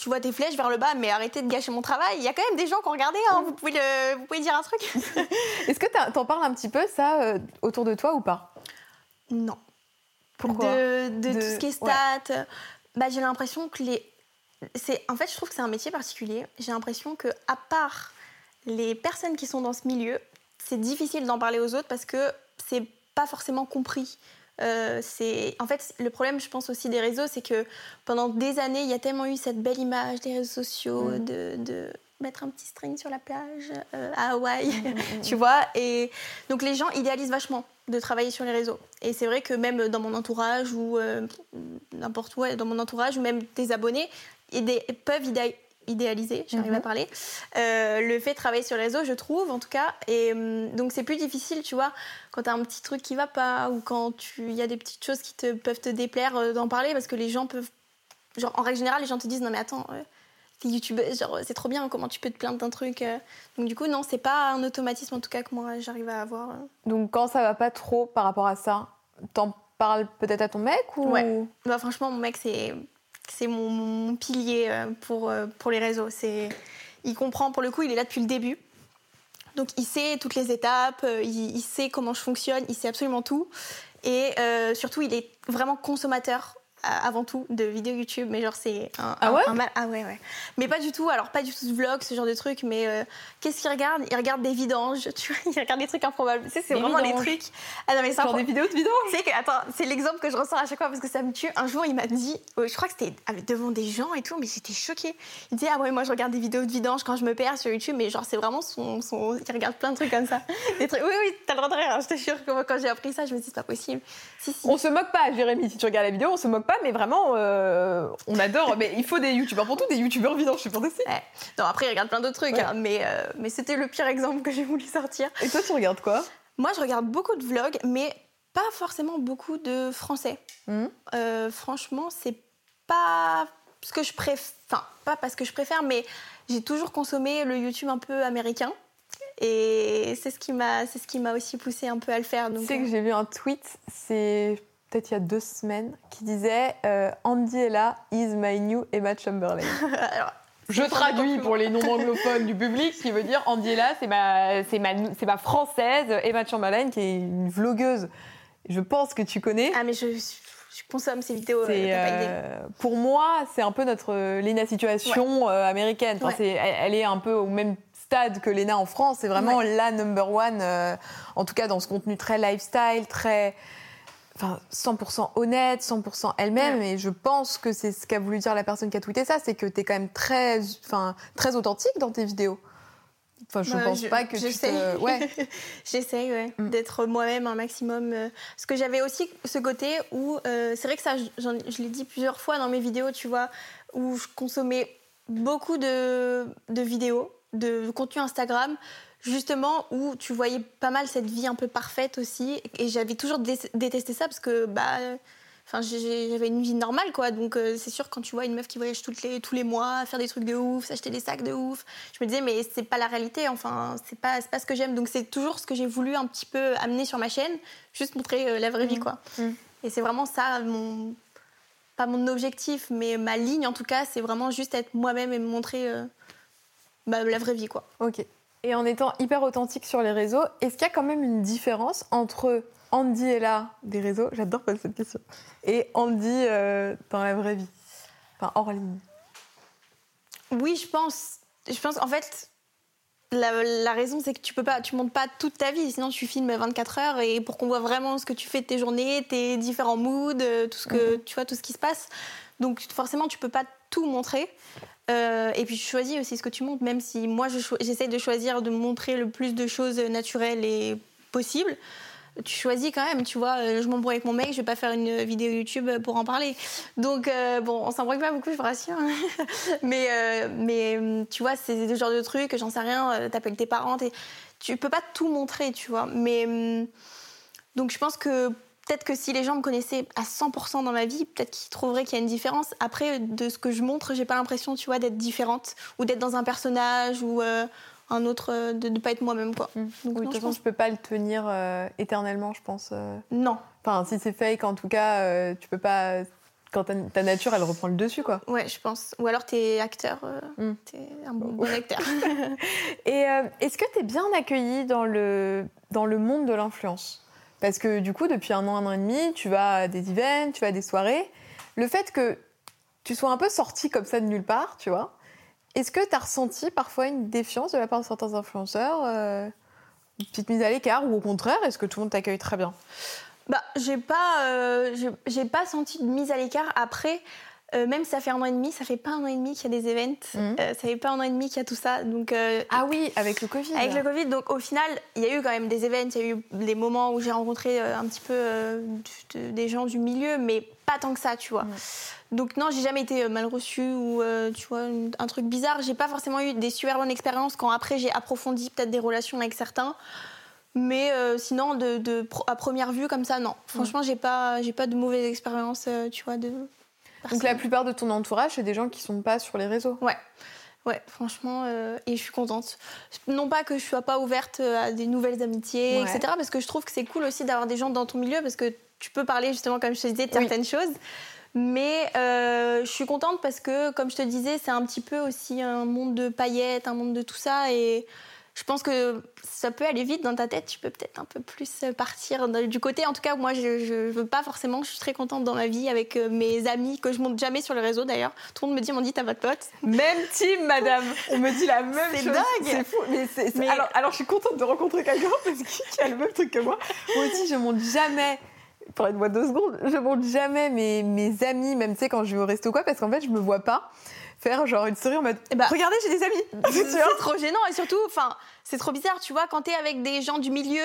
Tu vois tes flèches vers le bas, mais arrêtez de gâcher mon travail. Il y a quand même des gens qui ont regardé, hein, vous, pouvez le- vous pouvez dire un truc (laughs) Est-ce que t'en parles un petit peu, ça, euh, autour de toi ou pas? Non. Pourquoi? De, de De- tout ce qui est stats, euh, bah, j'ai l'impression que les. c'est En fait, je trouve que c'est un métier particulier. J'ai l'impression que, à part les personnes qui sont dans ce milieu, c'est difficile d'en parler aux autres parce que c'est pas forcément compris. Euh, c'est en fait le problème je pense aussi des réseaux c'est que pendant des années il y a tellement eu cette belle image des réseaux sociaux Mm. de, de mettre un petit string sur la plage euh, à Hawaï (laughs) tu vois et donc les gens idéalisent vachement de travailler sur les réseaux et c'est vrai que même dans mon entourage ou euh, n'importe où dans mon entourage ou même des abonnés idé- peuvent idé- idéaliser j'arrive Mhm. à parler euh, le fait de travailler sur les réseaux je trouve en tout cas et hum, donc c'est plus difficile tu vois quand t'as un petit truc qui va pas ou quand il y a des petites choses qui te peuvent te déplaire euh, d'en parler parce que les gens peuvent genre en règle générale les gens te disent non mais attends euh, t'es youtubeuse genre c'est trop bien comment tu peux te plaindre d'un truc euh. donc du coup non c'est pas un automatisme en tout cas que moi j'arrive à avoir. Donc, quand ça va pas trop par rapport à ça, t'en parles peut-être à ton mec ou? Ouais. bah franchement mon mec c'est c'est mon, pilier euh, pour euh, pour les réseaux. C'est il comprend pour le coup il est là depuis le début. Donc il sait toutes les étapes euh, il, sait comment je fonctionne il sait absolument tout. Et surtout il est vraiment consommateur avant tout de vidéos YouTube, mais genre c'est un, Ah ouais un mal. Ah ouais, ouais. Mais pas du tout, alors pas du tout de vlog, ce genre de truc, mais euh, qu'est-ce qu'ils regardent Ils regardent des vidanges, (laughs) tu vois, ils regardent des trucs improbables. Tu sais, c'est vraiment vidanges. les trucs. Ah non, mais c'est Genre des vidéos de vidange tu sais que, attends, c'est l'exemple que je ressens à chaque fois parce que ça me tue. Un jour, il m'a dit, euh, je crois que c'était devant des gens et tout, mais j'étais choquée. Il disait, ah ouais, moi je regarde des vidéos de vidange quand je me perds sur YouTube, mais genre c'est vraiment son, son. Il regarde plein de trucs comme ça. (laughs) Des trucs... Oui, oui, t'as le droit de rire, hein, je te jure que moi quand j'ai appris ça, je me dis, c'est pas possible. Si, si. On se moque pas, Jérémy, si tu regardes la vidéo, on se moque pas, mais vraiment, euh, on adore. mais il faut des youtubeurs pour tout, des youtubeurs vidanges, je suis fantastique. Ouais. Non, après, il regarde plein d'autres trucs, Ouais. hein, mais, euh, mais c'était le pire exemple que j'ai voulu sortir. Et toi, tu regardes quoi? Moi, je regarde beaucoup de vlogs, mais pas forcément beaucoup de français. Mhm. Euh, franchement, c'est pas ce que je préfère. Enfin, pas parce que je préfère, mais j'ai toujours consommé le YouTube un peu américain. Et c'est ce qui m'a, c'est ce qui m'a aussi poussé un peu à le faire. Tu Donc, sais que j'ai vu un tweet, c'est peut-être il y a deux semaines, qui disait euh, Andy est là, is my new Emma Chamberlain. (laughs) alors, Je traduis pour les non-anglophones du public, ce qui veut dire Andy est là, c'est ma, c'est ma, c'est ma française, Emma Chamberlain, qui est une vlogueuse. Je pense que tu connais. ah mais je, je consomme ces vidéos. euh, C'est, t'as pas idée. euh, pour moi, c'est un peu notre euh, Lena situation euh, américaine. Enfin, Ouais. c'est- elle, elle est un peu au même stade que Lena en France. C'est vraiment la number one, euh, en tout cas dans ce contenu très lifestyle, très. Enfin, 100% honnête, 100% elle-même. Et je pense que c'est ce qu'a voulu dire la personne qui a tweeté ça, c'est que tu es quand même très, enfin, très authentique dans tes vidéos. Enfin, je Ouais, pense je- pas que tu j'essaye. te... Ouais. (laughs) J'essaye ouais, Mm. d'être moi-même un maximum. euh, Parce que j'avais aussi ce côté où, euh, c'est vrai que ça, je l'ai dit plusieurs fois dans mes vidéos, tu vois, où je consommais beaucoup de, de vidéos, de contenu Instagram, justement où tu voyais pas mal cette vie un peu parfaite aussi. Et j'avais toujours dé- détesté ça parce que, bah. Enfin, j'avais une vie normale, quoi. Donc, euh, c'est sûr, quand tu vois une meuf qui voyage toutes les, tous les mois, faire des trucs de ouf, s'acheter des sacs de ouf, je me disais, mais c'est pas la réalité. Enfin, c'est pas, pas ce que j'aime. Donc, c'est toujours ce que j'ai voulu un petit peu amener sur ma chaîne, juste montrer euh, la vraie vie, quoi. Mhm. Et c'est vraiment ça, mon. Pas mon objectif, mais ma ligne, en tout cas, c'est vraiment juste être moi-même et me montrer euh, bah, la vraie vie, quoi. Ok. Et en étant hyper authentique sur les réseaux, est-ce qu'il y a quand même une différence entre Andy est là des réseaux, (laughs) j'adore poser cette question, et Andy euh, dans la vraie vie? Enfin, hors ligne. Oui, je pense. Je pense qu'en fait, la, la raison, c'est que tu peux pas, tu montes pas toute ta vie, sinon tu filmes 24 heures et pour qu'on voit vraiment ce que tu fais de tes journées, tes différents moods, euh, tout ce que tu vois, tout ce qui se passe. Donc forcément, tu peux pas tout montrer. Euh, et puis tu choisis aussi ce que tu montres, même si moi je cho- j'essaye de choisir de montrer le plus de choses naturelles et possibles. Tu choisis quand même, tu vois. euh, Je m'embrouille avec mon mec, je vais pas faire une vidéo YouTube pour en parler. Donc euh, bon, on s'embrouille pas beaucoup, je vous rassure. (laughs) mais euh, mais tu vois, c'est le genre de truc, j'en sais rien. T'appelles tes parents, tu peux pas tout montrer, tu vois. Mais hum, donc je pense que peut-être que si les gens me connaissaient à 100% dans ma vie, peut-être qu'ils trouveraient qu'il y a une différence. Après, de ce que je montre, j'ai pas l'impression, tu vois, d'être différente ou d'être dans un personnage ou euh, un autre, euh, de ne pas être moi-même, quoi. Donc, Oui, de toute façon, pense- je peux pas le tenir euh, éternellement, je pense. euh. non. Enfin, si c'est fake, en tout cas, tu peux pas. Quand ta, ta nature, elle reprend le dessus, quoi. Ouais, je pense. Ou alors t'es acteur, euh, Mm. t'es un bon, bon acteur. (laughs) Et euh, est-ce que tu es bien accueillie dans le, dans le monde de l'influence? Parce que du coup, depuis un an, un an et demi, tu vas à des events, tu vas à des soirées. Le fait que tu sois un peu sortie comme ça de nulle part, tu vois, est-ce que tu as ressenti parfois une défiance de la part de certains influenceurs euh, Une petite mise à l'écart Ou au contraire, est-ce que tout le monde t'accueille très bien? Bah, j'ai pas, euh, j'ai pas senti de mise à l'écart. Après, euh, même si ça fait un an et demi, ça fait pas un an et demi qu'il y a des events. Mhm. Euh, ça fait pas un an et demi qu'il y a tout ça. Donc, euh, Ah oui, avec le Covid. avec le Covid, donc au final, il y a eu quand même des events, il y a eu des moments où j'ai rencontré un petit peu de- des gens du milieu, mais pas tant que ça, tu vois. Mhm. Donc non, j'ai jamais été mal reçue ou tu vois un truc bizarre. J'ai pas forcément eu des super bonnes expériences quand après j'ai approfondi peut-être des relations avec certains. Mais euh, sinon, de, de pro- à première vue comme ça, non. Franchement, j'ai pas, j'ai pas de mauvaises expériences, euh, tu vois, de. Donc la plupart de ton entourage, c'est des gens qui sont pas sur les réseaux. Ouais. Ouais, franchement, euh, et je suis contente. Non pas que je sois pas ouverte euh, à des nouvelles amitiés, Ouais. etc. Parce que je trouve que c'est cool aussi d'avoir des gens dans ton milieu parce que tu peux parler justement, comme je te disais, de Oui. certaines choses. Mais euh, je suis contente parce que, comme je te disais, c'est un petit peu aussi un monde de paillettes, un monde de tout ça. Et je pense que ça peut aller vite dans ta tête. Tu peux peut-être un peu plus partir du côté. En tout cas, moi, je, je veux pas forcément. Je suis très contente dans ma vie avec euh, mes amis que je monte jamais sur les réseaux d'ailleurs. Tout le monde me dit, on dit, t'as votre pote. Même team, madame. On me dit la (laughs) même C'est chose. dingue. C'est fou. Mais c'est- c'est- Mais- Alors, alors, je suis contente de rencontrer quelqu'un (laughs) parce qu'il a le même truc que moi. Moi aussi, je monte jamais. Pour une moi deux secondes, je monte jamais mes, mes amis, même tu sais, quand je vais au resto ou quoi, parce qu'en fait, je me vois pas faire genre une story en mode Eh bah, Regardez, j'ai des amis. (laughs) C'est trop gênant et surtout, enfin, c'est trop bizarre, tu vois, quand t'es avec des gens du milieu,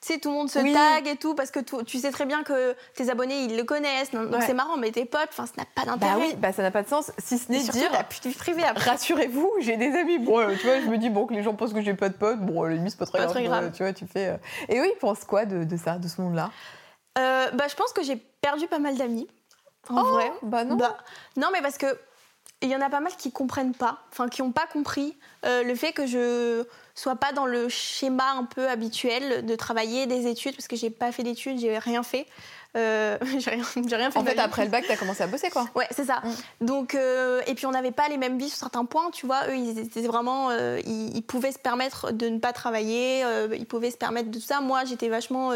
tu sais, tout le monde se Oui. tag et tout, parce que tu, tu sais très bien que tes abonnés, ils le connaissent, donc Ouais. c'est marrant, mais tes potes, enfin, ça n'a pas d'intérêt. Bah oui, bah ça n'a pas de sens, si ce n'est dire de vie privée rassurez-vous, j'ai des amis. Bon, euh, tu vois, je me dis bon que les gens pensent que j'ai pas de potes. Bon, la limite, c'est pas très Pas grave. très grave. euh, Tu vois, tu fais. euh. Et eux, ils pensent quoi de, de ça, de ce monde-là? Euh, bah, je pense que j'ai perdu pas mal d'amis, en Oh, vrai. Bah non. Bah, non, mais parce que il y en a pas mal qui comprennent pas, enfin qui n'ont pas compris euh, le fait que je sois pas dans le schéma un peu habituel de travailler des études parce que j'ai pas fait d'études, j'ai rien fait. Euh, (laughs) j'ai rien, fait. en fait, vie. après le bac, t'as commencé à bosser, quoi. Ouais, c'est ça. Mm. Donc, euh, et puis on n'avait pas les mêmes vies sur certains points, tu vois. Eux, ils étaient vraiment, euh, ils, ils pouvaient se permettre de ne pas travailler, ils pouvaient se permettre de tout ça. Moi, j'étais vachement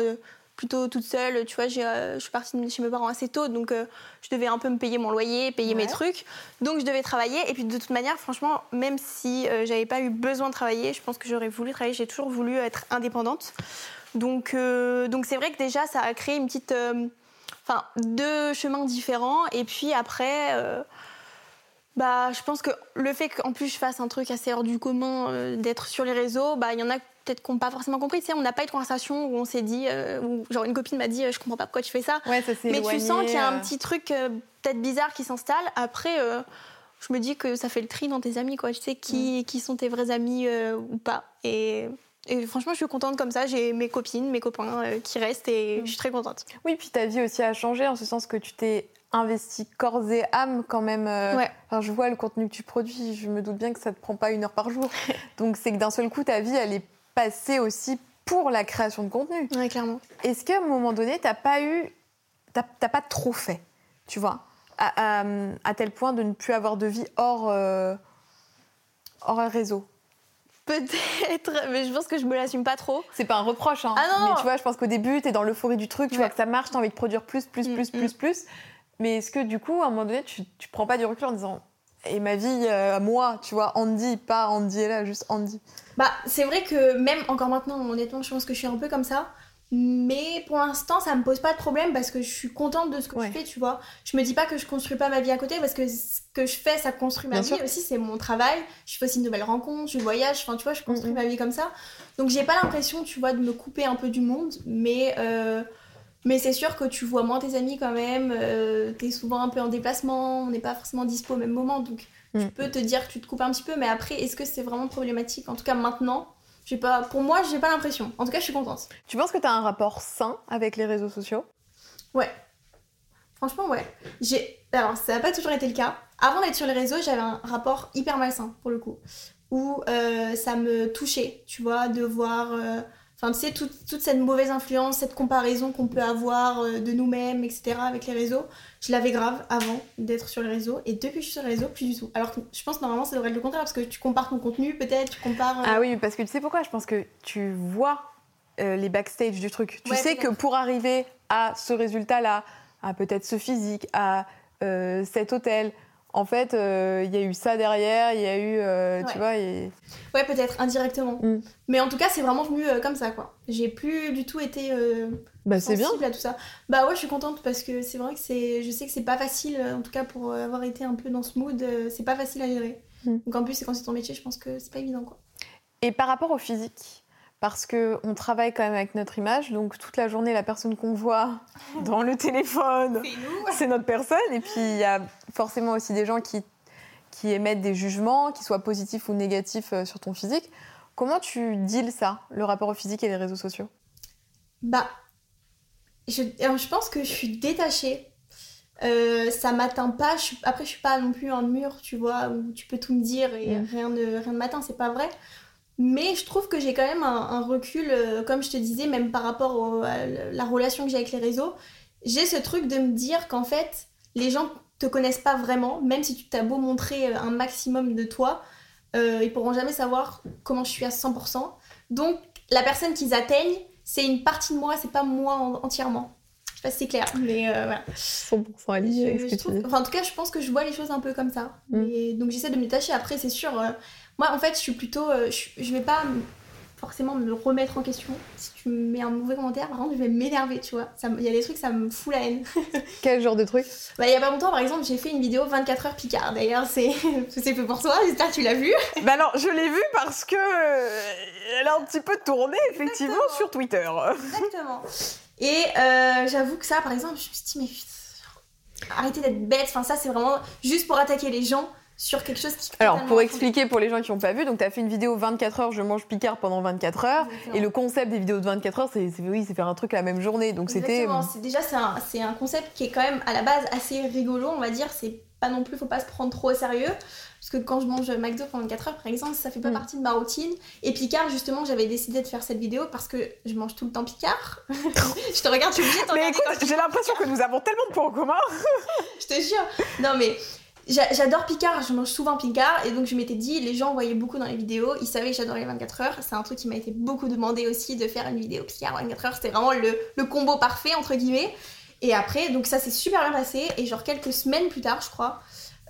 plutôt toute seule, tu vois. euh, je suis partie de chez mes parents assez tôt, donc euh, je devais un peu me payer mon loyer, payer mes trucs. Donc, je devais travailler. Et puis, de toute manière, franchement, même si euh, j'avais pas eu besoin de travailler, je pense que j'aurais voulu travailler. J'ai toujours voulu être indépendante. Donc, euh, donc c'est vrai que déjà, ça a créé une petite enfin deux chemins différents et puis après bah je pense que le fait qu'en plus je fasse un truc assez hors du commun d'être sur les réseaux bah il y en a peut-être qui n'ont pas forcément compris tu sais on n'a pas eu de conversation où on s'est dit euh, où genre une copine m'a dit euh, je comprends pas pourquoi tu fais ça Ouais, ça mais tu sens qu'il y a un euh. petit truc euh, peut-être bizarre qui s'installe après euh, je me dis que ça fait le tri dans tes amis quoi tu sais qui, Mm. qui sont tes vrais amis ou pas et et franchement, je suis contente comme ça. J'ai mes copines, mes copains qui restent et Mm. je suis très contente. Oui, puis ta vie aussi a changé en ce sens que tu t'es investi corps et âme quand même. Ouais. Enfin, je vois le contenu que tu produis, je me doute bien que ça te prend pas une heure par jour. (laughs) Donc c'est que d'un seul coup, ta vie, elle est passée aussi pour la création de contenu. Clairement. Est-ce qu'à un moment donné, t'as pas eu, t'as pas trop fait, tu vois, à, à- à tel point de ne plus avoir de vie hors, euh, hors réseau? Peut-être, (laughs) mais je pense que je me l'assume pas trop. C'est pas un reproche, hein. Ah non, mais tu vois, je pense qu'au début, t'es dans l'euphorie du truc, tu Ouais. vois que ça marche, t'as envie de produire plus, plus, Mm, plus, mm. plus, plus. Mais est-ce que du coup, à un moment donné, tu, tu prends pas du recul en disant, et ma vie, euh, moi, tu vois, Andy, pas Andy est là, juste Andy. Bah, c'est vrai que même encore maintenant, honnêtement, je pense que je suis un peu comme ça. Mais pour l'instant, ça me pose pas de problème parce que je suis contente de ce que Ouais. je fais, tu vois. Je me dis pas que je construis pas ma vie à côté parce que ce que je fais, ça construit ma Bien vie sûr. aussi, c'est mon travail. Je fais aussi de nouvelles rencontres, je voyage, enfin, tu vois, je construis ma vie comme ça. Donc, j'ai pas l'impression, tu vois, de me couper un peu du monde, mais. euh, Mais c'est sûr que tu vois moins tes amis quand même, euh, t'es souvent un peu en déplacement, on n'est pas forcément dispo au même moment, donc tu Mm. peux te dire que tu te coupes un petit peu, mais après, est-ce que c'est vraiment problématique? En tout cas, maintenant, j'ai pas, pour moi, j'ai pas l'impression. En tout cas, je suis contente. Tu penses que t'as un rapport sain avec les réseaux sociaux? Ouais. Franchement, ouais. J'ai... Alors, ça n'a pas toujours été le cas. Avant d'être sur les réseaux, j'avais un rapport hyper malsain, pour le coup. Où euh, ça me touchait, tu vois, de voir... euh, Enfin, tu sais, toute, toute cette mauvaise influence, cette comparaison qu'on peut avoir euh, de nous-mêmes, etc., avec les réseaux, je l'avais grave avant d'être sur les réseaux. Et depuis que je suis sur les réseaux, plus du tout. Alors que je pense que normalement, ça devrait être le contraire, parce que tu compares ton contenu, peut-être, tu compares... euh, Ah oui, parce que tu sais pourquoi? Je pense que tu vois euh, les backstage du truc. Tu Ouais, sais que pour arriver à ce résultat-là, à peut-être ce physique, à euh, cet hôtel, en fait, euh, il y a eu ça derrière, il y a eu, euh, Ouais. tu vois, et... Ouais, peut-être, indirectement. Mm. Mais en tout cas, c'est vraiment venu euh, comme ça, quoi. J'ai plus du tout été bah c'est bien. sensible à tout ça. Bah ouais, je suis contente parce que c'est vrai que c'est, je sais que c'est pas facile, en tout cas pour avoir été un peu dans ce mood, c'est pas facile à gérer. Mm. Donc en plus, c'est quand c'est ton métier, je pense que c'est pas évident, quoi. Et par rapport au physique, parce que on travaille quand même avec notre image, donc toute la journée, la personne qu'on voit (laughs) dans le téléphone, C'est notre personne. Et puis il y a forcément aussi des gens qui, qui émettent des jugements, qu'ils soient positifs ou négatifs euh, sur ton physique. Comment tu deals ça, le rapport au physique et les réseaux sociaux? Bah, je, alors, je pense que je suis détachée. Euh, ça m'atteint pas. Je suis- après, je suis pas non plus un mur, tu vois, où tu peux tout me dire et Mm. rien ne rien ne m'atteint. C'est pas vrai. Mais je trouve que j'ai quand même un, un recul, euh, comme je te disais, même par rapport au- à la relation que j'ai avec les réseaux. J'ai ce truc de me dire qu'en fait, les gens te connaissent pas vraiment, même si tu t'as beau montrer euh, un maximum de toi, euh, ils pourront jamais savoir comment je suis à 100%. Donc, la personne qu'ils atteignent, c'est une partie de moi, c'est pas moi entièrement. Je sais pas si c'est clair, mais euh, voilà. 100% aligné avec ce Enfin, en tout cas, je pense que je vois les choses un peu comme ça. Mm. donc, j'essaie de me détacher. Après, c'est sûr, euh, moi, en fait, je suis plutôt. Euh, je, je vais pas forcément me remettre en question. Si tu me mets un mauvais commentaire, par contre, je vais m'énerver, tu vois. Il y a des trucs, ça me fout la haine. (laughs) Quel genre de trucs Bah, il y a pas longtemps, par exemple, j'ai fait une vidéo 24 heures Picard. D'ailleurs, (laughs) c'est fait pour toi, j'espère que tu l'as vu. Bah, non, je l'ai vu parce que. Euh, elle a un petit peu tourné, effectivement, sur Twitter. Exactement. Et euh, j'avoue que ça, par exemple, je me suis dit, mais arrêtez d'être bête. Enfin, ça, c'est vraiment juste pour attaquer les gens sur quelque chose qui. Alors, pour expliquer pour les gens qui n'ont pas vu, donc tu as fait une vidéo 24 heures, je mange Picard pendant 24 heures. Et le concept des vidéos de 24 heures, c'est oui, faire un truc la même journée. Donc c'était. Déjà, c'est un, un, concept qui est quand même à la base assez rigolo, on va dire. C'est pas non plus, faut pas se prendre trop au sérieux. Parce que quand je mange McDo pendant 24 heures, par exemple, ça fait pas mm. partie de ma routine. Et Picard, justement, j'avais décidé de faire cette vidéo parce que je mange tout le temps Picard. (laughs) je te regarde, suis obligée de Mais écoute, j'ai l'impression que nous avons tellement de points en commun. (laughs) je te jure. Non, mais J'adore Picard, je mange souvent Picard et donc je m'étais dit, les gens voyaient beaucoup dans les vidéos, ils savaient que j'adorais les 24 heures. C'est un truc qui m'a été beaucoup demandé aussi de faire une vidéo Picard 24 heures. C'était vraiment le, le, combo parfait entre guillemets. Et après, donc ça s'est super bien passé et genre quelques semaines plus tard, je crois,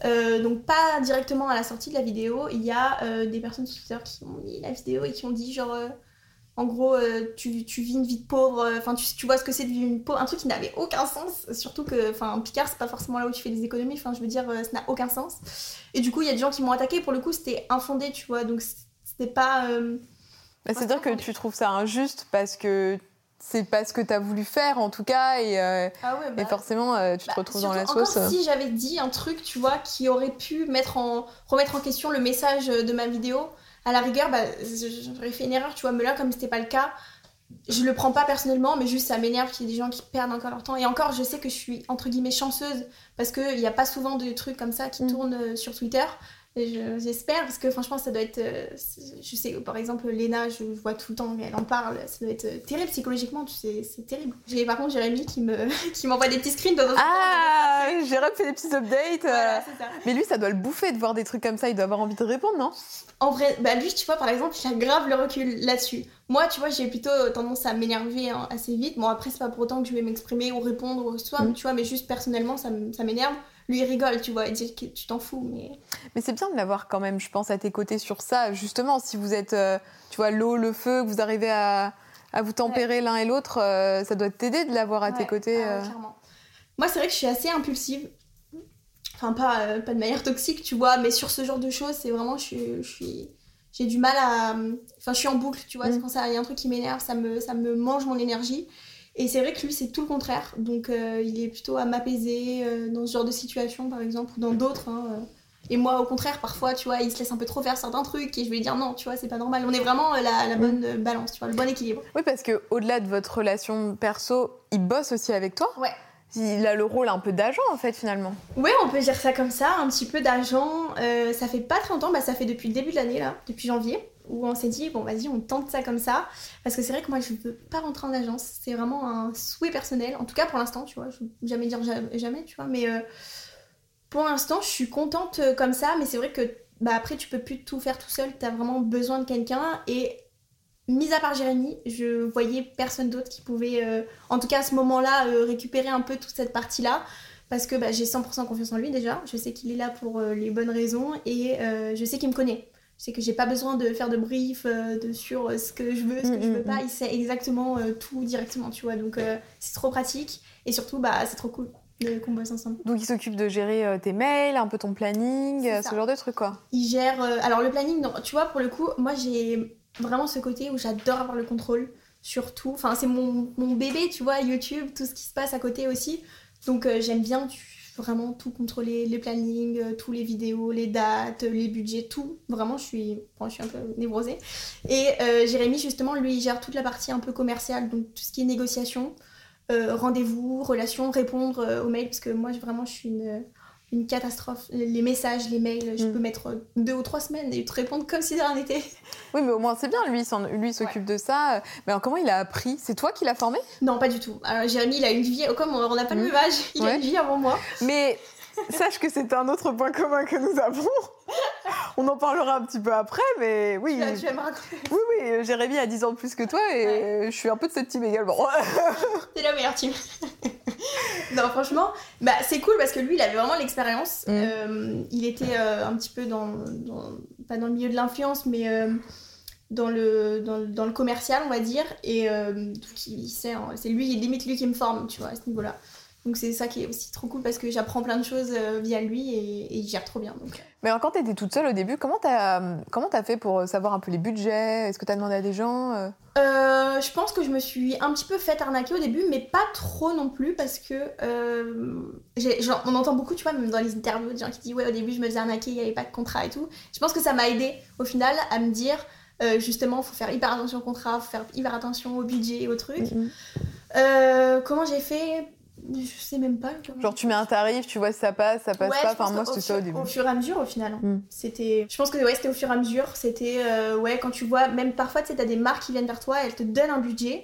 euh, donc pas directement à la sortie de la vidéo, il y a euh, des personnes sur Twitter qui ont mis la vidéo et qui ont dit genre euh, en gros, euh, tu, tu, vis une vie de pauvre, euh, enfin, tu, tu, vois ce que c'est de vivre une pauvre, un truc qui n'avait aucun sens, surtout que, enfin, Picard, c'est pas forcément là où tu fais des économies, enfin, je veux dire, euh, ça n'a aucun sens. Et du coup, il y a des gens qui m'ont attaqué, pour le coup, c'était infondé, tu vois, donc c'était pas. Bah, C'est-à-dire que tu trouves ça injuste parce que c'est pas ce que tu as voulu faire en tout cas et, ah ouais, bah, et forcément tu te bah, retrouves dans la sauce. Encore si j'avais dit un truc tu vois qui aurait pu mettre en remettre en question le message de ma vidéo à la rigueur, bah, j'aurais fait une erreur, tu vois, mais là, comme c'était pas le cas, je le prends pas personnellement, mais juste ça m'énerve qu'il y ait des gens qui perdent encore leur temps. Et encore, je sais que je suis entre guillemets chanceuse parce qu'il n'y a pas souvent de trucs comme ça qui mm. tournent euh, sur Twitter. J'espère, parce que franchement, ça doit être. Euh, je sais, par exemple, Léna, je vois tout le temps, elle en parle, ça doit être euh, terrible psychologiquement, c'est terrible. J'ai par contre Jérémy qui (laughs) m'envoie qui des petits screens de Ah Jérémy fait des petits updates. Mais lui, ça doit le bouffer de voir des trucs comme ça, il doit avoir envie de répondre, non? En vrai, bah lui, tu vois, par exemple, il a grave le recul là-dessus. Moi, tu vois, j'ai plutôt tendance à m'énerver hein, assez vite. Bon, après, c'est pas pour autant que je vais m'exprimer ou répondre ou soit, mm. tu vois, mais juste personnellement, ça m'énerve lui il rigole, tu vois, il dit que tu t'en fous. Mais, mais c'est bien de l'avoir quand même, je pense, à tes côtés sur ça. Justement, si vous êtes, euh, tu vois, l'eau, le feu, que vous arrivez à, à vous tempérer l'un et l'autre, euh, ça doit t'aider de l'avoir à tes côtés. Ah, euh. Moi, c'est vrai que je suis assez impulsive. Enfin, pas, pas de manière toxique, tu vois, mais sur ce genre de choses, c'est vraiment, je, suis j'ai du mal à. Enfin, je suis en boucle, tu vois. Mm. Quand il y a un truc qui m'énerve, ça me, ça me mange mon énergie. Et c'est vrai que lui, c'est tout le contraire. Donc, euh, il est plutôt à m'apaiser euh, dans ce genre de situation, par exemple, ou dans d'autres. Hein, euh. Et moi, au contraire, parfois, tu vois, il se laisse un peu trop faire certains trucs et je vais lui dire non, tu vois, c'est pas normal. On est vraiment la, la bonne balance, tu vois, le bon équilibre. Oui, parce que au-delà de votre relation perso, il bosse aussi avec toi. Ouais. Il a le rôle un peu d'agent en fait finalement. Oui, on peut dire ça comme ça, un petit peu d'agent. ça fait pas très longtemps, bah, ça fait depuis le début de l'année là, depuis janvier où on s'est dit, bon, vas-y, on tente ça comme ça. Parce que c'est vrai que moi, je ne veux pas rentrer en agence. C'est vraiment un souhait personnel. En tout cas, pour l'instant, tu vois. Je veux jamais dire jamais, tu vois. Mais euh, pour l'instant, je suis contente euh, comme ça. Mais c'est vrai que, bah, après, tu peux plus tout faire tout seul. Tu as vraiment besoin de quelqu'un. Et, mis à part Jérémy, je voyais personne d'autre qui pouvait, euh, en tout cas à ce moment-là, récupérer un peu toute cette partie-là. Parce que bah, j'ai 100% confiance en lui déjà. Je sais qu'il est là pour les bonnes raisons. Et je sais qu'il me connaît c'est que j'ai pas besoin de faire de brief euh, de, sur euh, ce que je veux, ce que je veux mm, mm, pas. Mm. Il sait exactement euh, tout directement, tu vois. Donc c'est trop pratique et surtout bah c'est trop cool qu'on bosse ensemble. Donc il s'occupe de gérer tes mails, un peu ton planning, ce genre de trucs quoi. Il gère. alors le planning, non, tu vois, pour le coup, moi j'ai vraiment ce côté où j'adore avoir le contrôle sur tout. Enfin c'est mon, mon, bébé, tu vois, YouTube, tout ce qui se passe à côté aussi. Donc j'aime bien. Tu vraiment tout contrôler, les plannings, euh, tous les vidéos, les dates, les budgets, tout. Vraiment, je suis, je suis un peu névrosée. Et euh, Jérémy, justement, lui, il gère toute la partie un peu commerciale, donc tout ce qui est négociation, euh, rendez-vous, relations, répondre aux mails, parce que moi, vraiment, je suis une une catastrophe. Les messages, les mails, je mm. peux mettre deux ou trois semaines et te répondre comme si de rien n'était. (laughs) Oui, mais au moins c'est bien, lui, lui s'occupe de ça. Mais alors, comment il a appris? C'est toi qui l'as formé? Non, pas du tout. Alors, Jérémy, il a une vie, comme on n'a pas le mm. même âge, (laughs) il a une vie avant moi. Mais sache que c'est un autre point commun que nous avons. on en parlera un petit peu après, mais oui. Tu me raconter. Oui, oui, Jérémy a 10 ans de plus que toi et je suis un peu de cette team également. (laughs) T'es la meilleure team. Non, franchement, bah, c'est cool parce que lui, il avait vraiment l'expérience. Mm. Euh, il était euh, un petit peu dans, Pas dans le milieu de l'influence, mais. Euh, dans le, dans, le commercial, on va dire, et donc il sait, hein, c'est lui, limite lui qui me forme, tu vois, à ce niveau-là. Donc c'est ça qui est aussi trop cool parce que j'apprends plein de choses euh, via lui et, il gère trop bien. Donc. Mais quand tu étais toute seule au début, comment tu as, comment as fait pour savoir un peu les budgets? Est-ce que tu as demandé à des gens euh? Euh, Je pense que je me suis un petit peu fait arnaquer au début, mais pas trop non plus parce que genre, on entend beaucoup, tu vois, même dans les interviews, des gens qui disent ouais au début je me faisais arnaquer, il n'y avait pas de contrat et tout. Je pense que ça m'a aidé au final à me dire justement faut faire hyper attention au contrat, faut faire hyper attention au budget et aux trucs. Mm-hmm. comment j'ai fait? Je sais même pas. Genre tu mets un tarif, tu vois si ça passe, ça passe pas. Enfin moi c'était ça au début. Au fur et à mesure au final. Hmm. C'était, je pense que ouais c'était au fur et à mesure. C'était euh, ouais quand tu vois même parfois tu sais t'as des marques qui viennent vers toi, elles te donnent un budget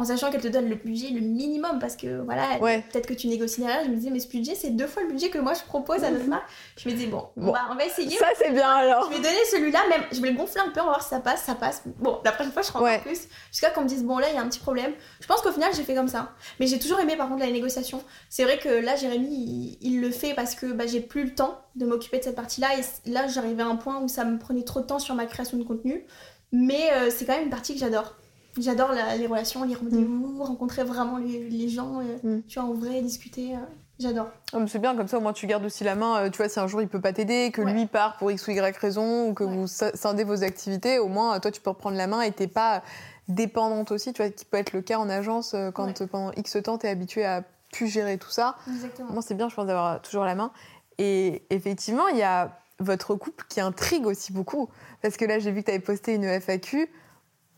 en sachant qu'elle te donne le budget le minimum parce que voilà peut-être que tu négocies derrière. Je me disais mais ce budget c'est deux fois le budget que moi je propose à notre marque. Je me disais bon, On, va, essayer. ça c'est bien alors. Je vais donner celui-là même je vais le gonfler un peu on va voir si ça passe ça passe. Bon la prochaine fois je ferai encore plus jusqu'à qu'on me dise bon là il y a un petit problème. Je pense qu'au final j'ai fait comme ça. Mais j'ai toujours aimé par contre la négociation. C'est vrai que là Jérémy il, le fait parce que bah, j'ai plus le temps de m'occuper de cette partie là et là j'arrivais à un point où ça me prenait trop de temps sur ma création de contenu. Mais euh, c'est quand même une partie que j'adore J'adore les relations, les rendez-vous, mm. rencontrer vraiment les, gens, euh, mm. tu vois, en vrai, discuter. Euh, j'adore. Oh, c'est bien, comme ça, au moins, tu gardes aussi la main. Euh, tu vois, si un jour il peut pas t'aider, que lui part pour X ou Y raison, ou que vous scindez vos activités, au moins, toi, tu peux reprendre la main et t'es pas dépendante aussi, tu vois, qui peut être le cas en agence quand pendant X temps, tu es habitué à plus gérer tout ça. Exactement. Moi, c'est bien, je pense, d'avoir toujours la main. Et effectivement, il y a votre couple qui intrigue aussi beaucoup. Parce que là, j'ai vu que tu avais posté une FAQ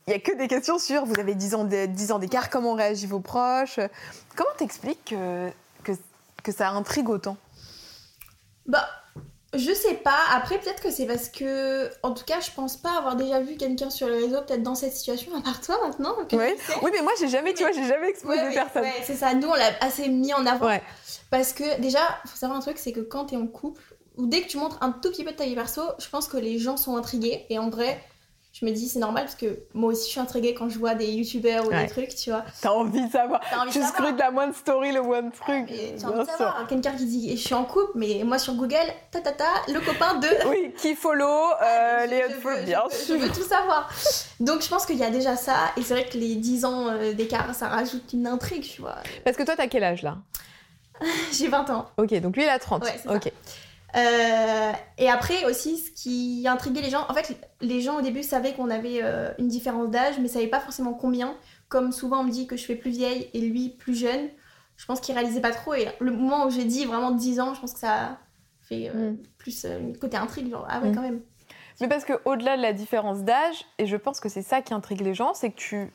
il n'y a que des questions sur vous avez 10 ans, d'écart, comment réagissent vos proches? Comment t'expliques que, que, ça intrigue autant? Bah, je sais pas. Après, peut-être que c'est parce que, en tout cas, je pense pas avoir déjà vu quelqu'un sur le réseau, peut-être dans cette situation, à part toi maintenant. Oui. oui, mais moi, j'ai jamais, tu vois, j'ai jamais exposé personne. Ouais, c'est ça. Nous, on l'a assez mis en avant. Parce que, déjà, faut savoir un truc, c'est que quand t'es en couple, ou dès que tu montres un tout petit peu de ta vie perso, je pense que les gens sont intrigués. Et en vrai, je me dis c'est normal parce que moi aussi je suis intriguée quand je vois des youtubeurs ou des trucs, tu vois. T'as envie de savoir. tu scrutes la moindre story, le moindre truc. Tu as envie de savoir. Quelqu'un qui dit je suis en couple, mais moi sur Google, ta ta ta, le copain de. Oui, qui follow, euh, les follow, bien sûr. Je veux tout savoir. Donc je pense qu'il y a déjà ça, et c'est vrai que les 10 ans euh, d'écart, ça rajoute une intrigue, tu vois. Parce que toi, t'as quel âge là? J'ai 20 ans. Ok, donc lui il a 30. Ouais, ok. Ça. Euh, et après aussi, ce qui intriguait les gens, en fait, les gens au début savaient qu'on avait euh, une différence d'âge, mais savaient pas forcément combien. Comme souvent on me dit que je fais plus vieille et lui plus jeune, je pense qu'il réalisait pas trop. Et le moment où j'ai dit vraiment 10 ans, je pense que ça fait euh, mm. plus côté intrigue, genre ah ouais mm. quand même. Mais parce que au-delà de la différence d'âge, et je pense que c'est ça qui intrigue les gens, c'est que tu,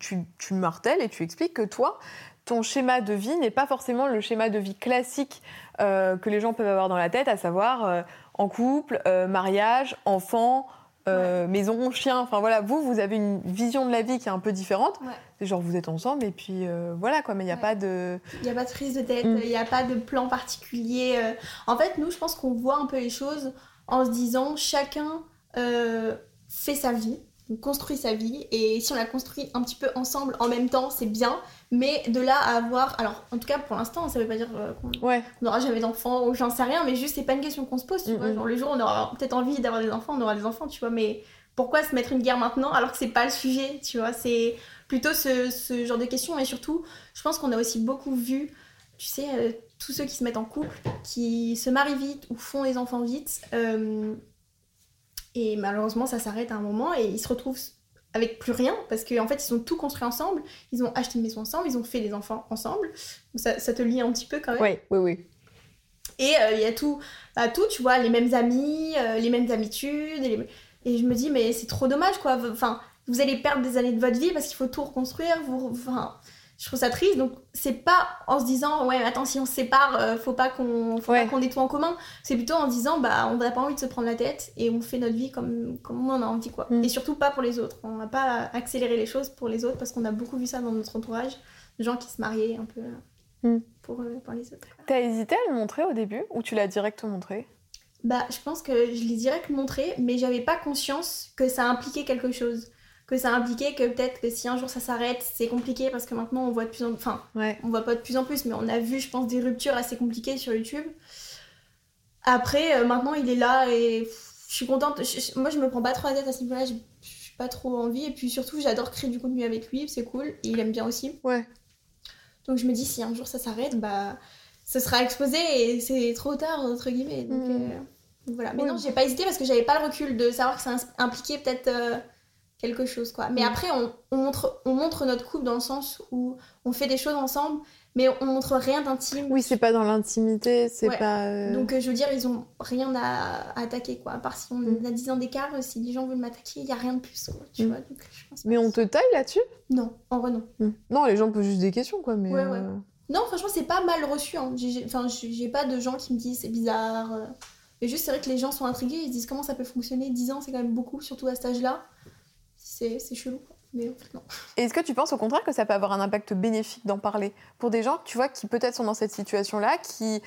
tu, tu martèles et tu expliques que toi, ton schéma de vie n'est pas forcément le schéma de vie classique euh, que les gens peuvent avoir dans la tête, à savoir euh, en couple, euh, mariage, enfant, maison, chien. Enfin voilà, vous, vous avez une vision de la vie qui est un peu différente. Genre vous êtes ensemble et puis voilà quoi, mais il n'y a pas de. Il n'y a pas de prise de tête, mm. il n'y a pas de plan particulier. En fait, nous, je pense qu'on voit un peu les choses en se disant chacun fait sa vie on construit sa vie et si on la construit un petit peu ensemble en même temps, c'est bien. Mais de là à avoir, alors en tout cas pour l'instant, ça veut pas dire euh, qu'on n'aura jamais d'enfants ou j'en sais rien, mais juste c'est pas une question qu'on se pose. Tu vois, genre le jour on aura peut-être envie d'avoir des enfants, on aura des enfants, tu vois. Mais pourquoi se mettre une guerre maintenant alors que c'est pas le sujet, tu vois? C'est plutôt ce, ce, genre de questions et surtout, je pense qu'on a aussi beaucoup vu, tu sais, euh, tous ceux qui se mettent en couple, qui se marient vite ou font des enfants vite. Euh, et malheureusement, ça s'arrête à un moment et ils se retrouvent avec plus rien parce qu'en en fait, ils ont tout construit ensemble, ils ont acheté une maison ensemble, ils ont fait des enfants ensemble. Ça, ça te lie un petit peu quand même. Oui, oui, oui. Et euh, il y a tout, bah, tout, tu vois, les mêmes amis, euh, les mêmes habitudes. Et, et, je me dis, mais c'est trop dommage, quoi. Enfin, vous allez perdre des années de votre vie parce qu'il faut tout reconstruire. Vous, enfin, je trouve ça triste. Donc, c'est pas en se disant, ouais, attends, si on se sépare, euh, faut pas qu'on qu'on ait tout en commun. C'est plutôt en disant, bah, on n'a pas envie de se prendre la tête et on fait notre vie comme, comme on en a envie, quoi. Mm. Et surtout pas pour les autres. On va pas accélérer les choses pour les autres parce qu'on a beaucoup vu ça dans notre entourage. De gens qui se mariaient un peu mm. pour, euh, pour les autres. T'as hésité à le montrer au début ou tu l'as direct montré? Bah, je pense que je l'ai direct montré, mais j'avais pas conscience que ça impliquait quelque chose. Que ça impliquait que peut-être que si un jour ça s'arrête, c'est compliqué parce que maintenant on voit de plus en Enfin, Ouais. on voit pas de plus en plus, mais on a vu, je pense, des ruptures assez compliquées sur YouTube. Après, euh, maintenant il est là et pff, je suis contente. Je- je- moi, je me prends pas trop la tête à ce niveau-là, j'ai j'ai pas trop envie. Et puis surtout, j'adore créer du contenu avec lui, c'est cool. Et il aime bien aussi. Ouais. Donc je me dis, si un jour ça s'arrête, bah, ce sera exposé et c'est trop tard, entre guillemets. Donc, Mhm. euh, voilà. Mais non, j'ai pas hésité parce que j'avais pas le recul de savoir que ça impliquait peut-être euh, quelque chose, quoi. Mais Mhm. après, on, on montre, on montre notre couple dans le sens où on fait des choses ensemble, mais on montre rien d'intime. Oui, c'est pas dans l'intimité, c'est Ouais. pas. euh, Donc euh, je veux dire, ils ont rien à, à attaquer, quoi. À part si on Mhm. a 10 ans d'écart, euh, si les gens veulent m'attaquer, il y a rien de plus, quoi. Tu Mhm. vois, donc je pense pas Mais on te taille là-dessus? Non, en vrai, non. Non, les gens posent juste des questions, quoi. Mais Ouais, euh, ouais. Non, franchement, c'est pas mal reçu. Hein. J'ai- Enfin, j'ai pas de gens qui me disent c'est bizarre. Mais juste, c'est vrai que les gens sont intrigués. Ils se disent comment ça peut fonctionner? 10 ans, c'est quand même beaucoup, surtout à cet âge-là. C'est chelou. Mais non. Est-ce que tu penses au contraire que ça peut avoir un impact bénéfique d'en parler pour des gens, tu vois, qui peut-être sont dans cette situation-là, qui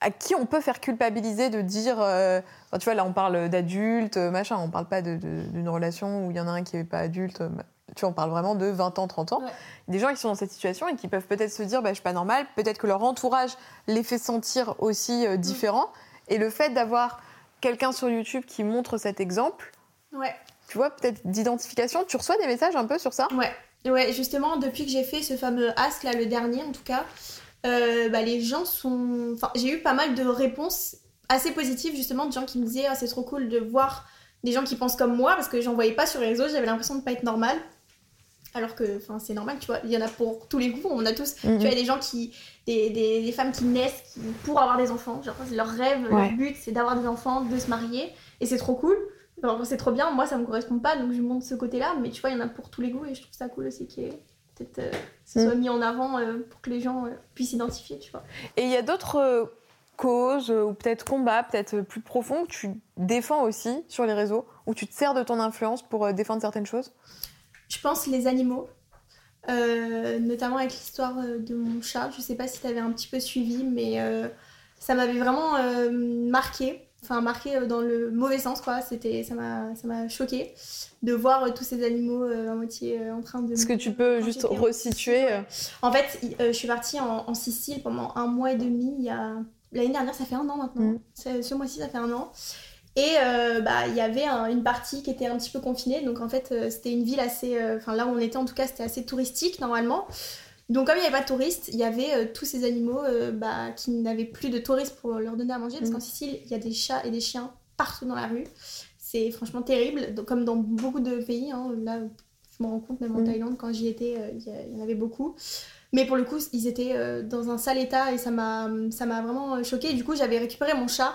à qui on peut faire culpabiliser de dire, euh, enfin, tu vois, là on parle d'adultes, euh, machin, on parle pas d'une relation où il y en a un qui n'est pas adulte, euh, tu vois, on parle vraiment de 20 ans, 30 ans. Ouais. Des gens qui sont dans cette situation et qui peuvent peut-être se dire, bah, je suis pas normal, peut-être que leur entourage les fait sentir aussi euh, différents. Et le fait d'avoir quelqu'un sur YouTube qui montre cet exemple, Ouais. Tu vois, peut-être d'identification, tu reçois des messages un peu sur ça? Ouais. Ouais, justement, depuis que j'ai fait ce fameux Ask, là, le dernier en tout cas, euh, bah, les gens sont. Enfin, j'ai eu pas mal de réponses assez positives, justement, de gens qui me disaient Ah, c'est trop cool de voir des gens qui pensent comme moi, parce que j'en voyais pas sur les réseaux, j'avais l'impression de pas être normale. Alors que, enfin, c'est normal, tu vois, il y en a pour tous les goûts, on a tous. Mhm. Tu vois, des gens qui. Des, des, des femmes qui naissent qui- pour avoir des enfants. Genre, c'est leur rêve, Ouais. leur but, c'est d'avoir des enfants, de se marier. Et c'est trop cool. C'est trop bien. Moi, ça me correspond pas, donc je montre ce côté-là. Mais tu vois, il y en a pour tous les goûts et je trouve ça cool aussi qu'il y ait peut-être euh, ce Mm. soit mis en avant euh, pour que les gens euh, puissent s'identifier, tu vois. Et il y a d'autres causes ou peut-être combats, peut-être plus profonds que tu défends aussi sur les réseaux, où tu te sers de ton influence pour défendre certaines choses? Je pense les animaux, notamment avec l'histoire de mon chat. Je sais pas si tu avais un petit peu suivi, mais ça m'avait vraiment marqué. Enfin, marqué euh, dans le mauvais sens, quoi. C'était, ça m'a, ça m'a choqué de voir euh, tous ces animaux euh, à moitié en train de. Est-ce que tu peux juste resituer. En fait, euh, je suis partie en, en Sicile pendant un mois et demi. Il y a... L'année dernière, ça fait un an maintenant. Mm. Ce mois-ci, ça fait un an. Et euh, bah, il y avait un- une partie qui était un petit peu confinée. Donc en fait, c'était une ville assez. Enfin, là où on était, en tout cas, c'était assez touristique normalement. Donc comme il n'y avait pas de touristes, il y avait euh, tous ces animaux euh, bah, qui n'avaient plus de touristes pour leur donner à manger. Parce Mm. qu'en Sicile, il y a des chats et des chiens partout dans la rue. C'est franchement terrible, donc, comme dans beaucoup de pays. hein. Là, je me rends compte, même en Mm. Thaïlande, quand j'y étais, euh, il y, en avait beaucoup. Mais pour le coup, ils étaient dans un sale état et ça m'a ça m'a vraiment choqué. Du coup, j'avais récupéré mon chat.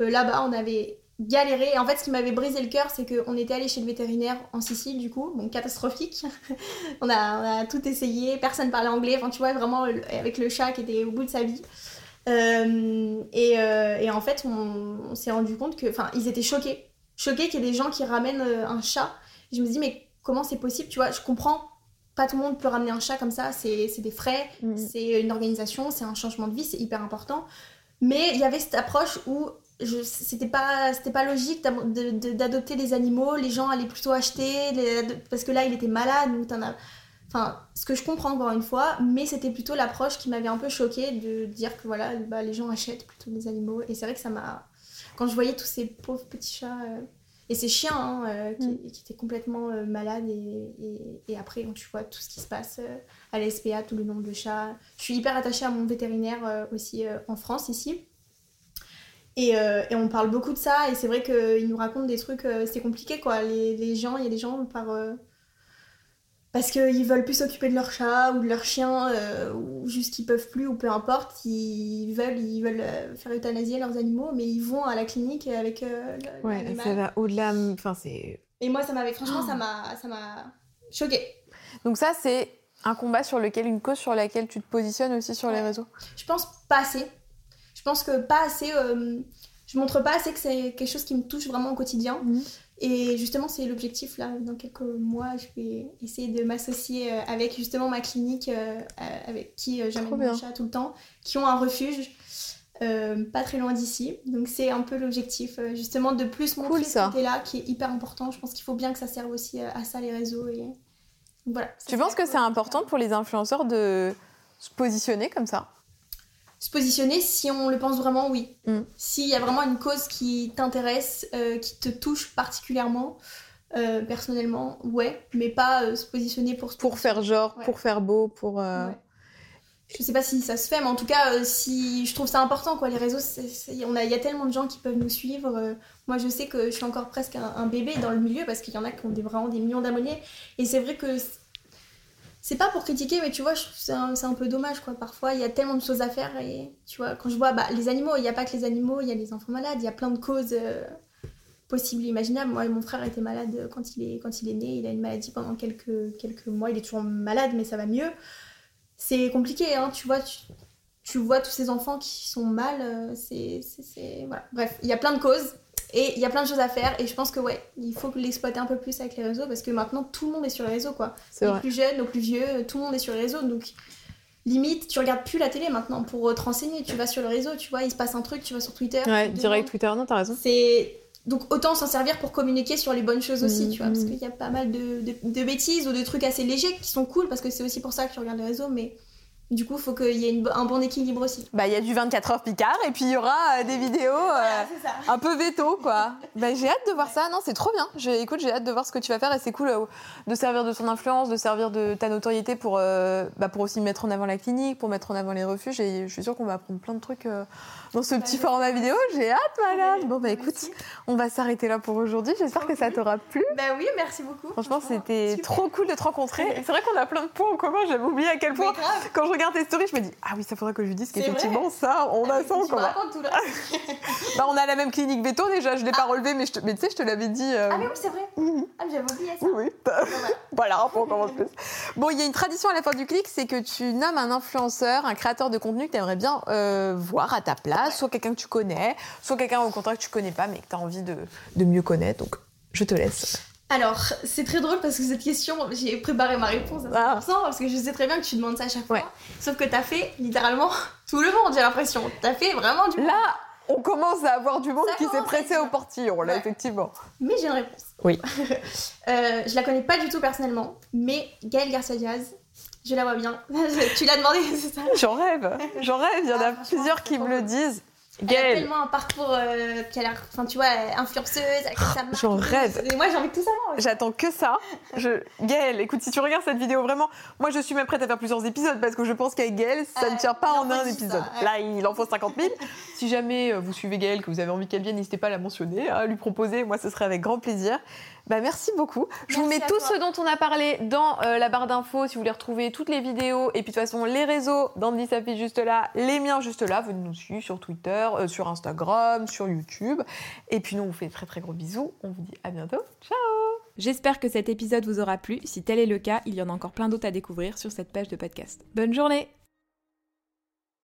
Là-bas, on avait galéré. Et en fait, ce qui m'avait brisé le cœur, c'est qu'on était allé chez le vétérinaire en Sicile, du coup, catastrophique. (laughs) on, a, on a tout essayé, personne parlait anglais. Enfin, tu vois, vraiment, avec le chat qui était au bout de sa vie. Euh, et, euh, et en fait, on, on s'est rendu compte que. Enfin, ils étaient choqués. Choqués qu'il y ait des gens qui ramènent euh, un chat. Je me dis, mais comment c'est possible Tu vois, je comprends. Pas tout le monde peut ramener un chat comme ça. C'est des frais, Mm. c'est une organisation, c'est un changement de vie, c'est hyper important. Mais il y avait cette approche où c'était pas, c'était pas logique d'am- de- de- d'adopter des animaux. Les gens allaient plutôt acheter. les- parce que là, il était malade. Donc t'en as. Enfin, ce que je comprends encore une fois, mais c'était plutôt l'approche qui m'avait un peu choquée de dire que voilà, bah, les gens achètent plutôt des animaux. Et c'est vrai que ça m'a. Quand je voyais tous ces pauvres petits chats euh, et ces chiens hein, euh, qui, qui étaient complètement euh, malades, et, et- et après, quand tu vois tout ce qui se passe à la SPA, tout le nombre de chats. Je suis hyper attachée à mon vétérinaire aussi en France, ici. Et, euh, et on parle beaucoup de ça, et c'est vrai qu'il nous raconte des trucs, euh, c'est compliqué quoi. Les, les gens, il y a des gens par. euh, parce qu'ils veulent plus s'occuper de leur chat ou de leur chien, euh, ou juste qu'ils peuvent plus, ou peu importe, ils veulent, ils veulent faire euthanasier leurs animaux, mais ils vont à la clinique avec le- Ouais, ça va au-delà. Enfin, c'est. Et moi, ça m'avait, franchement, ça m'a, ça m'a choquée. Donc ça, c'est un combat sur lequel, une cause sur laquelle tu te positionnes aussi sur les réseaux? Je pense pas assez. Pense que pas assez. euh, je montre pas assez que c'est quelque chose qui me touche vraiment au quotidien. Mhm. Et justement, c'est l'objectif là. Dans quelques mois, je vais essayer de m'associer euh, avec justement ma clinique euh, avec qui j'amène mon chat tout le temps, qui ont un refuge. euh, pas très loin d'ici. Donc c'est un peu l'objectif, euh, justement, de plus montrer Cool, ce ça. côté-là qui est hyper important. Je pense qu'il faut bien que ça serve aussi à ça les réseaux. Et... Voilà. Tu penses que c'est important pour les influenceurs de se positionner comme ça? Se positionner, si on le pense vraiment, oui. Mm. S'il y a vraiment une cause qui t'intéresse, euh, qui te touche particulièrement, euh, personnellement, ouais. Mais pas euh, se positionner pour... se Pour faire genre, Ouais. pour faire beau, pour... Ouais. Je sais pas si ça se fait, mais en tout cas, si je trouve ça important, quoi. Les réseaux, on a, il y a tellement de gens qui peuvent nous suivre. moi, je sais que je suis encore presque un, un bébé dans le milieu parce qu'il y en a qui ont des, vraiment des millions d'abonnés. Et c'est vrai que c'est- pas pour critiquer, mais tu vois, je trouve c'est un, peu dommage, quoi. Parfois, il y a tellement de choses à faire et tu vois, quand je vois bah, les animaux, il n'y a pas que les animaux, il y a les enfants malades, il y a plein de causes. euh, possibles imaginables. Moi, mon frère était malade quand il est, quand il est né. Il a une maladie pendant quelques, quelques mois. Il est toujours malade, mais ça va mieux c'est compliqué, hein, tu vois, tu, tu vois tous ces enfants qui sont mal, euh, c'est- Voilà. Bref, il y a plein de causes et il y a plein de choses à faire et je pense que ouais, il faut l'exploiter un peu plus avec les réseaux parce que maintenant tout le monde est sur les réseaux, quoi. Les vrai. plus jeunes, aux plus vieux, tout le monde est sur les réseaux, donc limite, tu regardes plus la télé maintenant pour euh, te renseigner, tu vas sur le réseau, tu vois, il se passe un truc, tu vas sur Twitter. Ouais, direct. Twitter, non, t'as raison. C'est donc autant s'en servir pour communiquer sur les bonnes choses aussi, Mhm, tu vois, parce mhm. qu'il y a pas mal de, de- de bêtises ou de trucs assez légers qui sont cool parce que c'est aussi pour ça que tu regardes les réseaux, mais du coup, il faut qu'il y ait une un bon équilibre aussi. Bah, il y a du 24 heures Picard et puis il y aura euh, des vidéos euh, un peu veto, quoi. Bah, j'ai hâte de voir ça. Non, c'est trop bien. J'ai, écoute, j'ai hâte de voir ce que tu vas faire et c'est cool euh, de servir de ton influence, de servir de ta notoriété pour, bah, pour aussi mettre en avant la clinique, pour mettre en avant les refuges. Et je suis sûre qu'on va apprendre plein de trucs dans ce petit format vidéo. J'ai hâte, malade. Bon, bah, écoute, Merci. on va s'arrêter là pour aujourd'hui. J'espère que ça t'aura plu. Bah oui, merci beaucoup. Franchement, c'était trop cool de te rencontrer. C'est vrai qu'on a plein de points en commun. J'avais oublié à quel point. Quand je regarde tes stories, je me dis ah oui, ça faudrait que je lui dise qu'effectivement ça, on a (laughs) ça en commun. tout le. (laughs) Bah, on a la même clinique veto déjà. Je l'ai pas relevé, mais, tu sais, je te l'avais dit. euh, Ah mais oui, c'est vrai. mhm. Ah, mais j'avais oublié ça. Oui, oui. (laughs) voilà. voilà, on commence plus. Bon, il y a une tradition à la fin du clic, c'est que tu nommes un influenceur, un créateur de contenu que tu aimerais bien euh, voir à ta place, soit quelqu'un que tu connais, soit quelqu'un au contraire que tu connais pas, mais que tu as envie de, de mieux connaître. Donc, je te laisse. Alors, c'est très drôle parce que cette question, j'ai préparé ma réponse à 100% parce que je sais très bien que tu demandes ça à chaque fois. Ouais. Sauf que t'as fait littéralement (laughs) tout le monde, j'ai l'impression. T'as fait vraiment du monde. Là, on commence à avoir du monde Ça qui s'est pressé au portillon, là, Ouais. effectivement. Mais j'ai une réponse. Oui. (laughs) Euh, je la connais pas du tout personnellement, mais Gaëlle Garcia Diaz, je la vois bien. (laughs) tu l'as demandé, (laughs) c'est ça J'en rêve, j'en rêve, il y en Ah, a plusieurs qui me le disent. Elle a tellement un parcours euh, qui a l'air, enfin tu vois, influenceuse, avec sa marque. j'en rêve. Et moi j'ai envie de tout savoir. J'attends que ça. Je... Gaëlle, écoute, si tu regardes cette vidéo, vraiment, moi je suis même prête à faire plusieurs épisodes parce que je pense qu'avec Gaëlle, ça Euh, ne tient pas en un épisode. ça, ouais. Là, il en faut 50 000. si jamais euh, vous suivez Gaëlle, que vous avez envie qu'elle vienne, n'hésitez pas à la mentionner, à lui proposer. Moi, ce serait avec grand plaisir. Bah, merci beaucoup. Je vous mets tout toi. ce dont on a parlé dans euh, la barre d'infos si vous voulez retrouver toutes les vidéos. Et puis de toute façon, les réseaux d'Andy s'affichent juste là, les miens juste là. Venez nous suivre sur Twitter, euh, sur Instagram, sur YouTube. Et puis nous, on vous fait de très très gros bisous. On vous dit à bientôt. Ciao J'espère que cet épisode vous aura plu. Si tel est le cas, il y en a encore plein d'autres à découvrir sur cette page de podcast. Bonne journée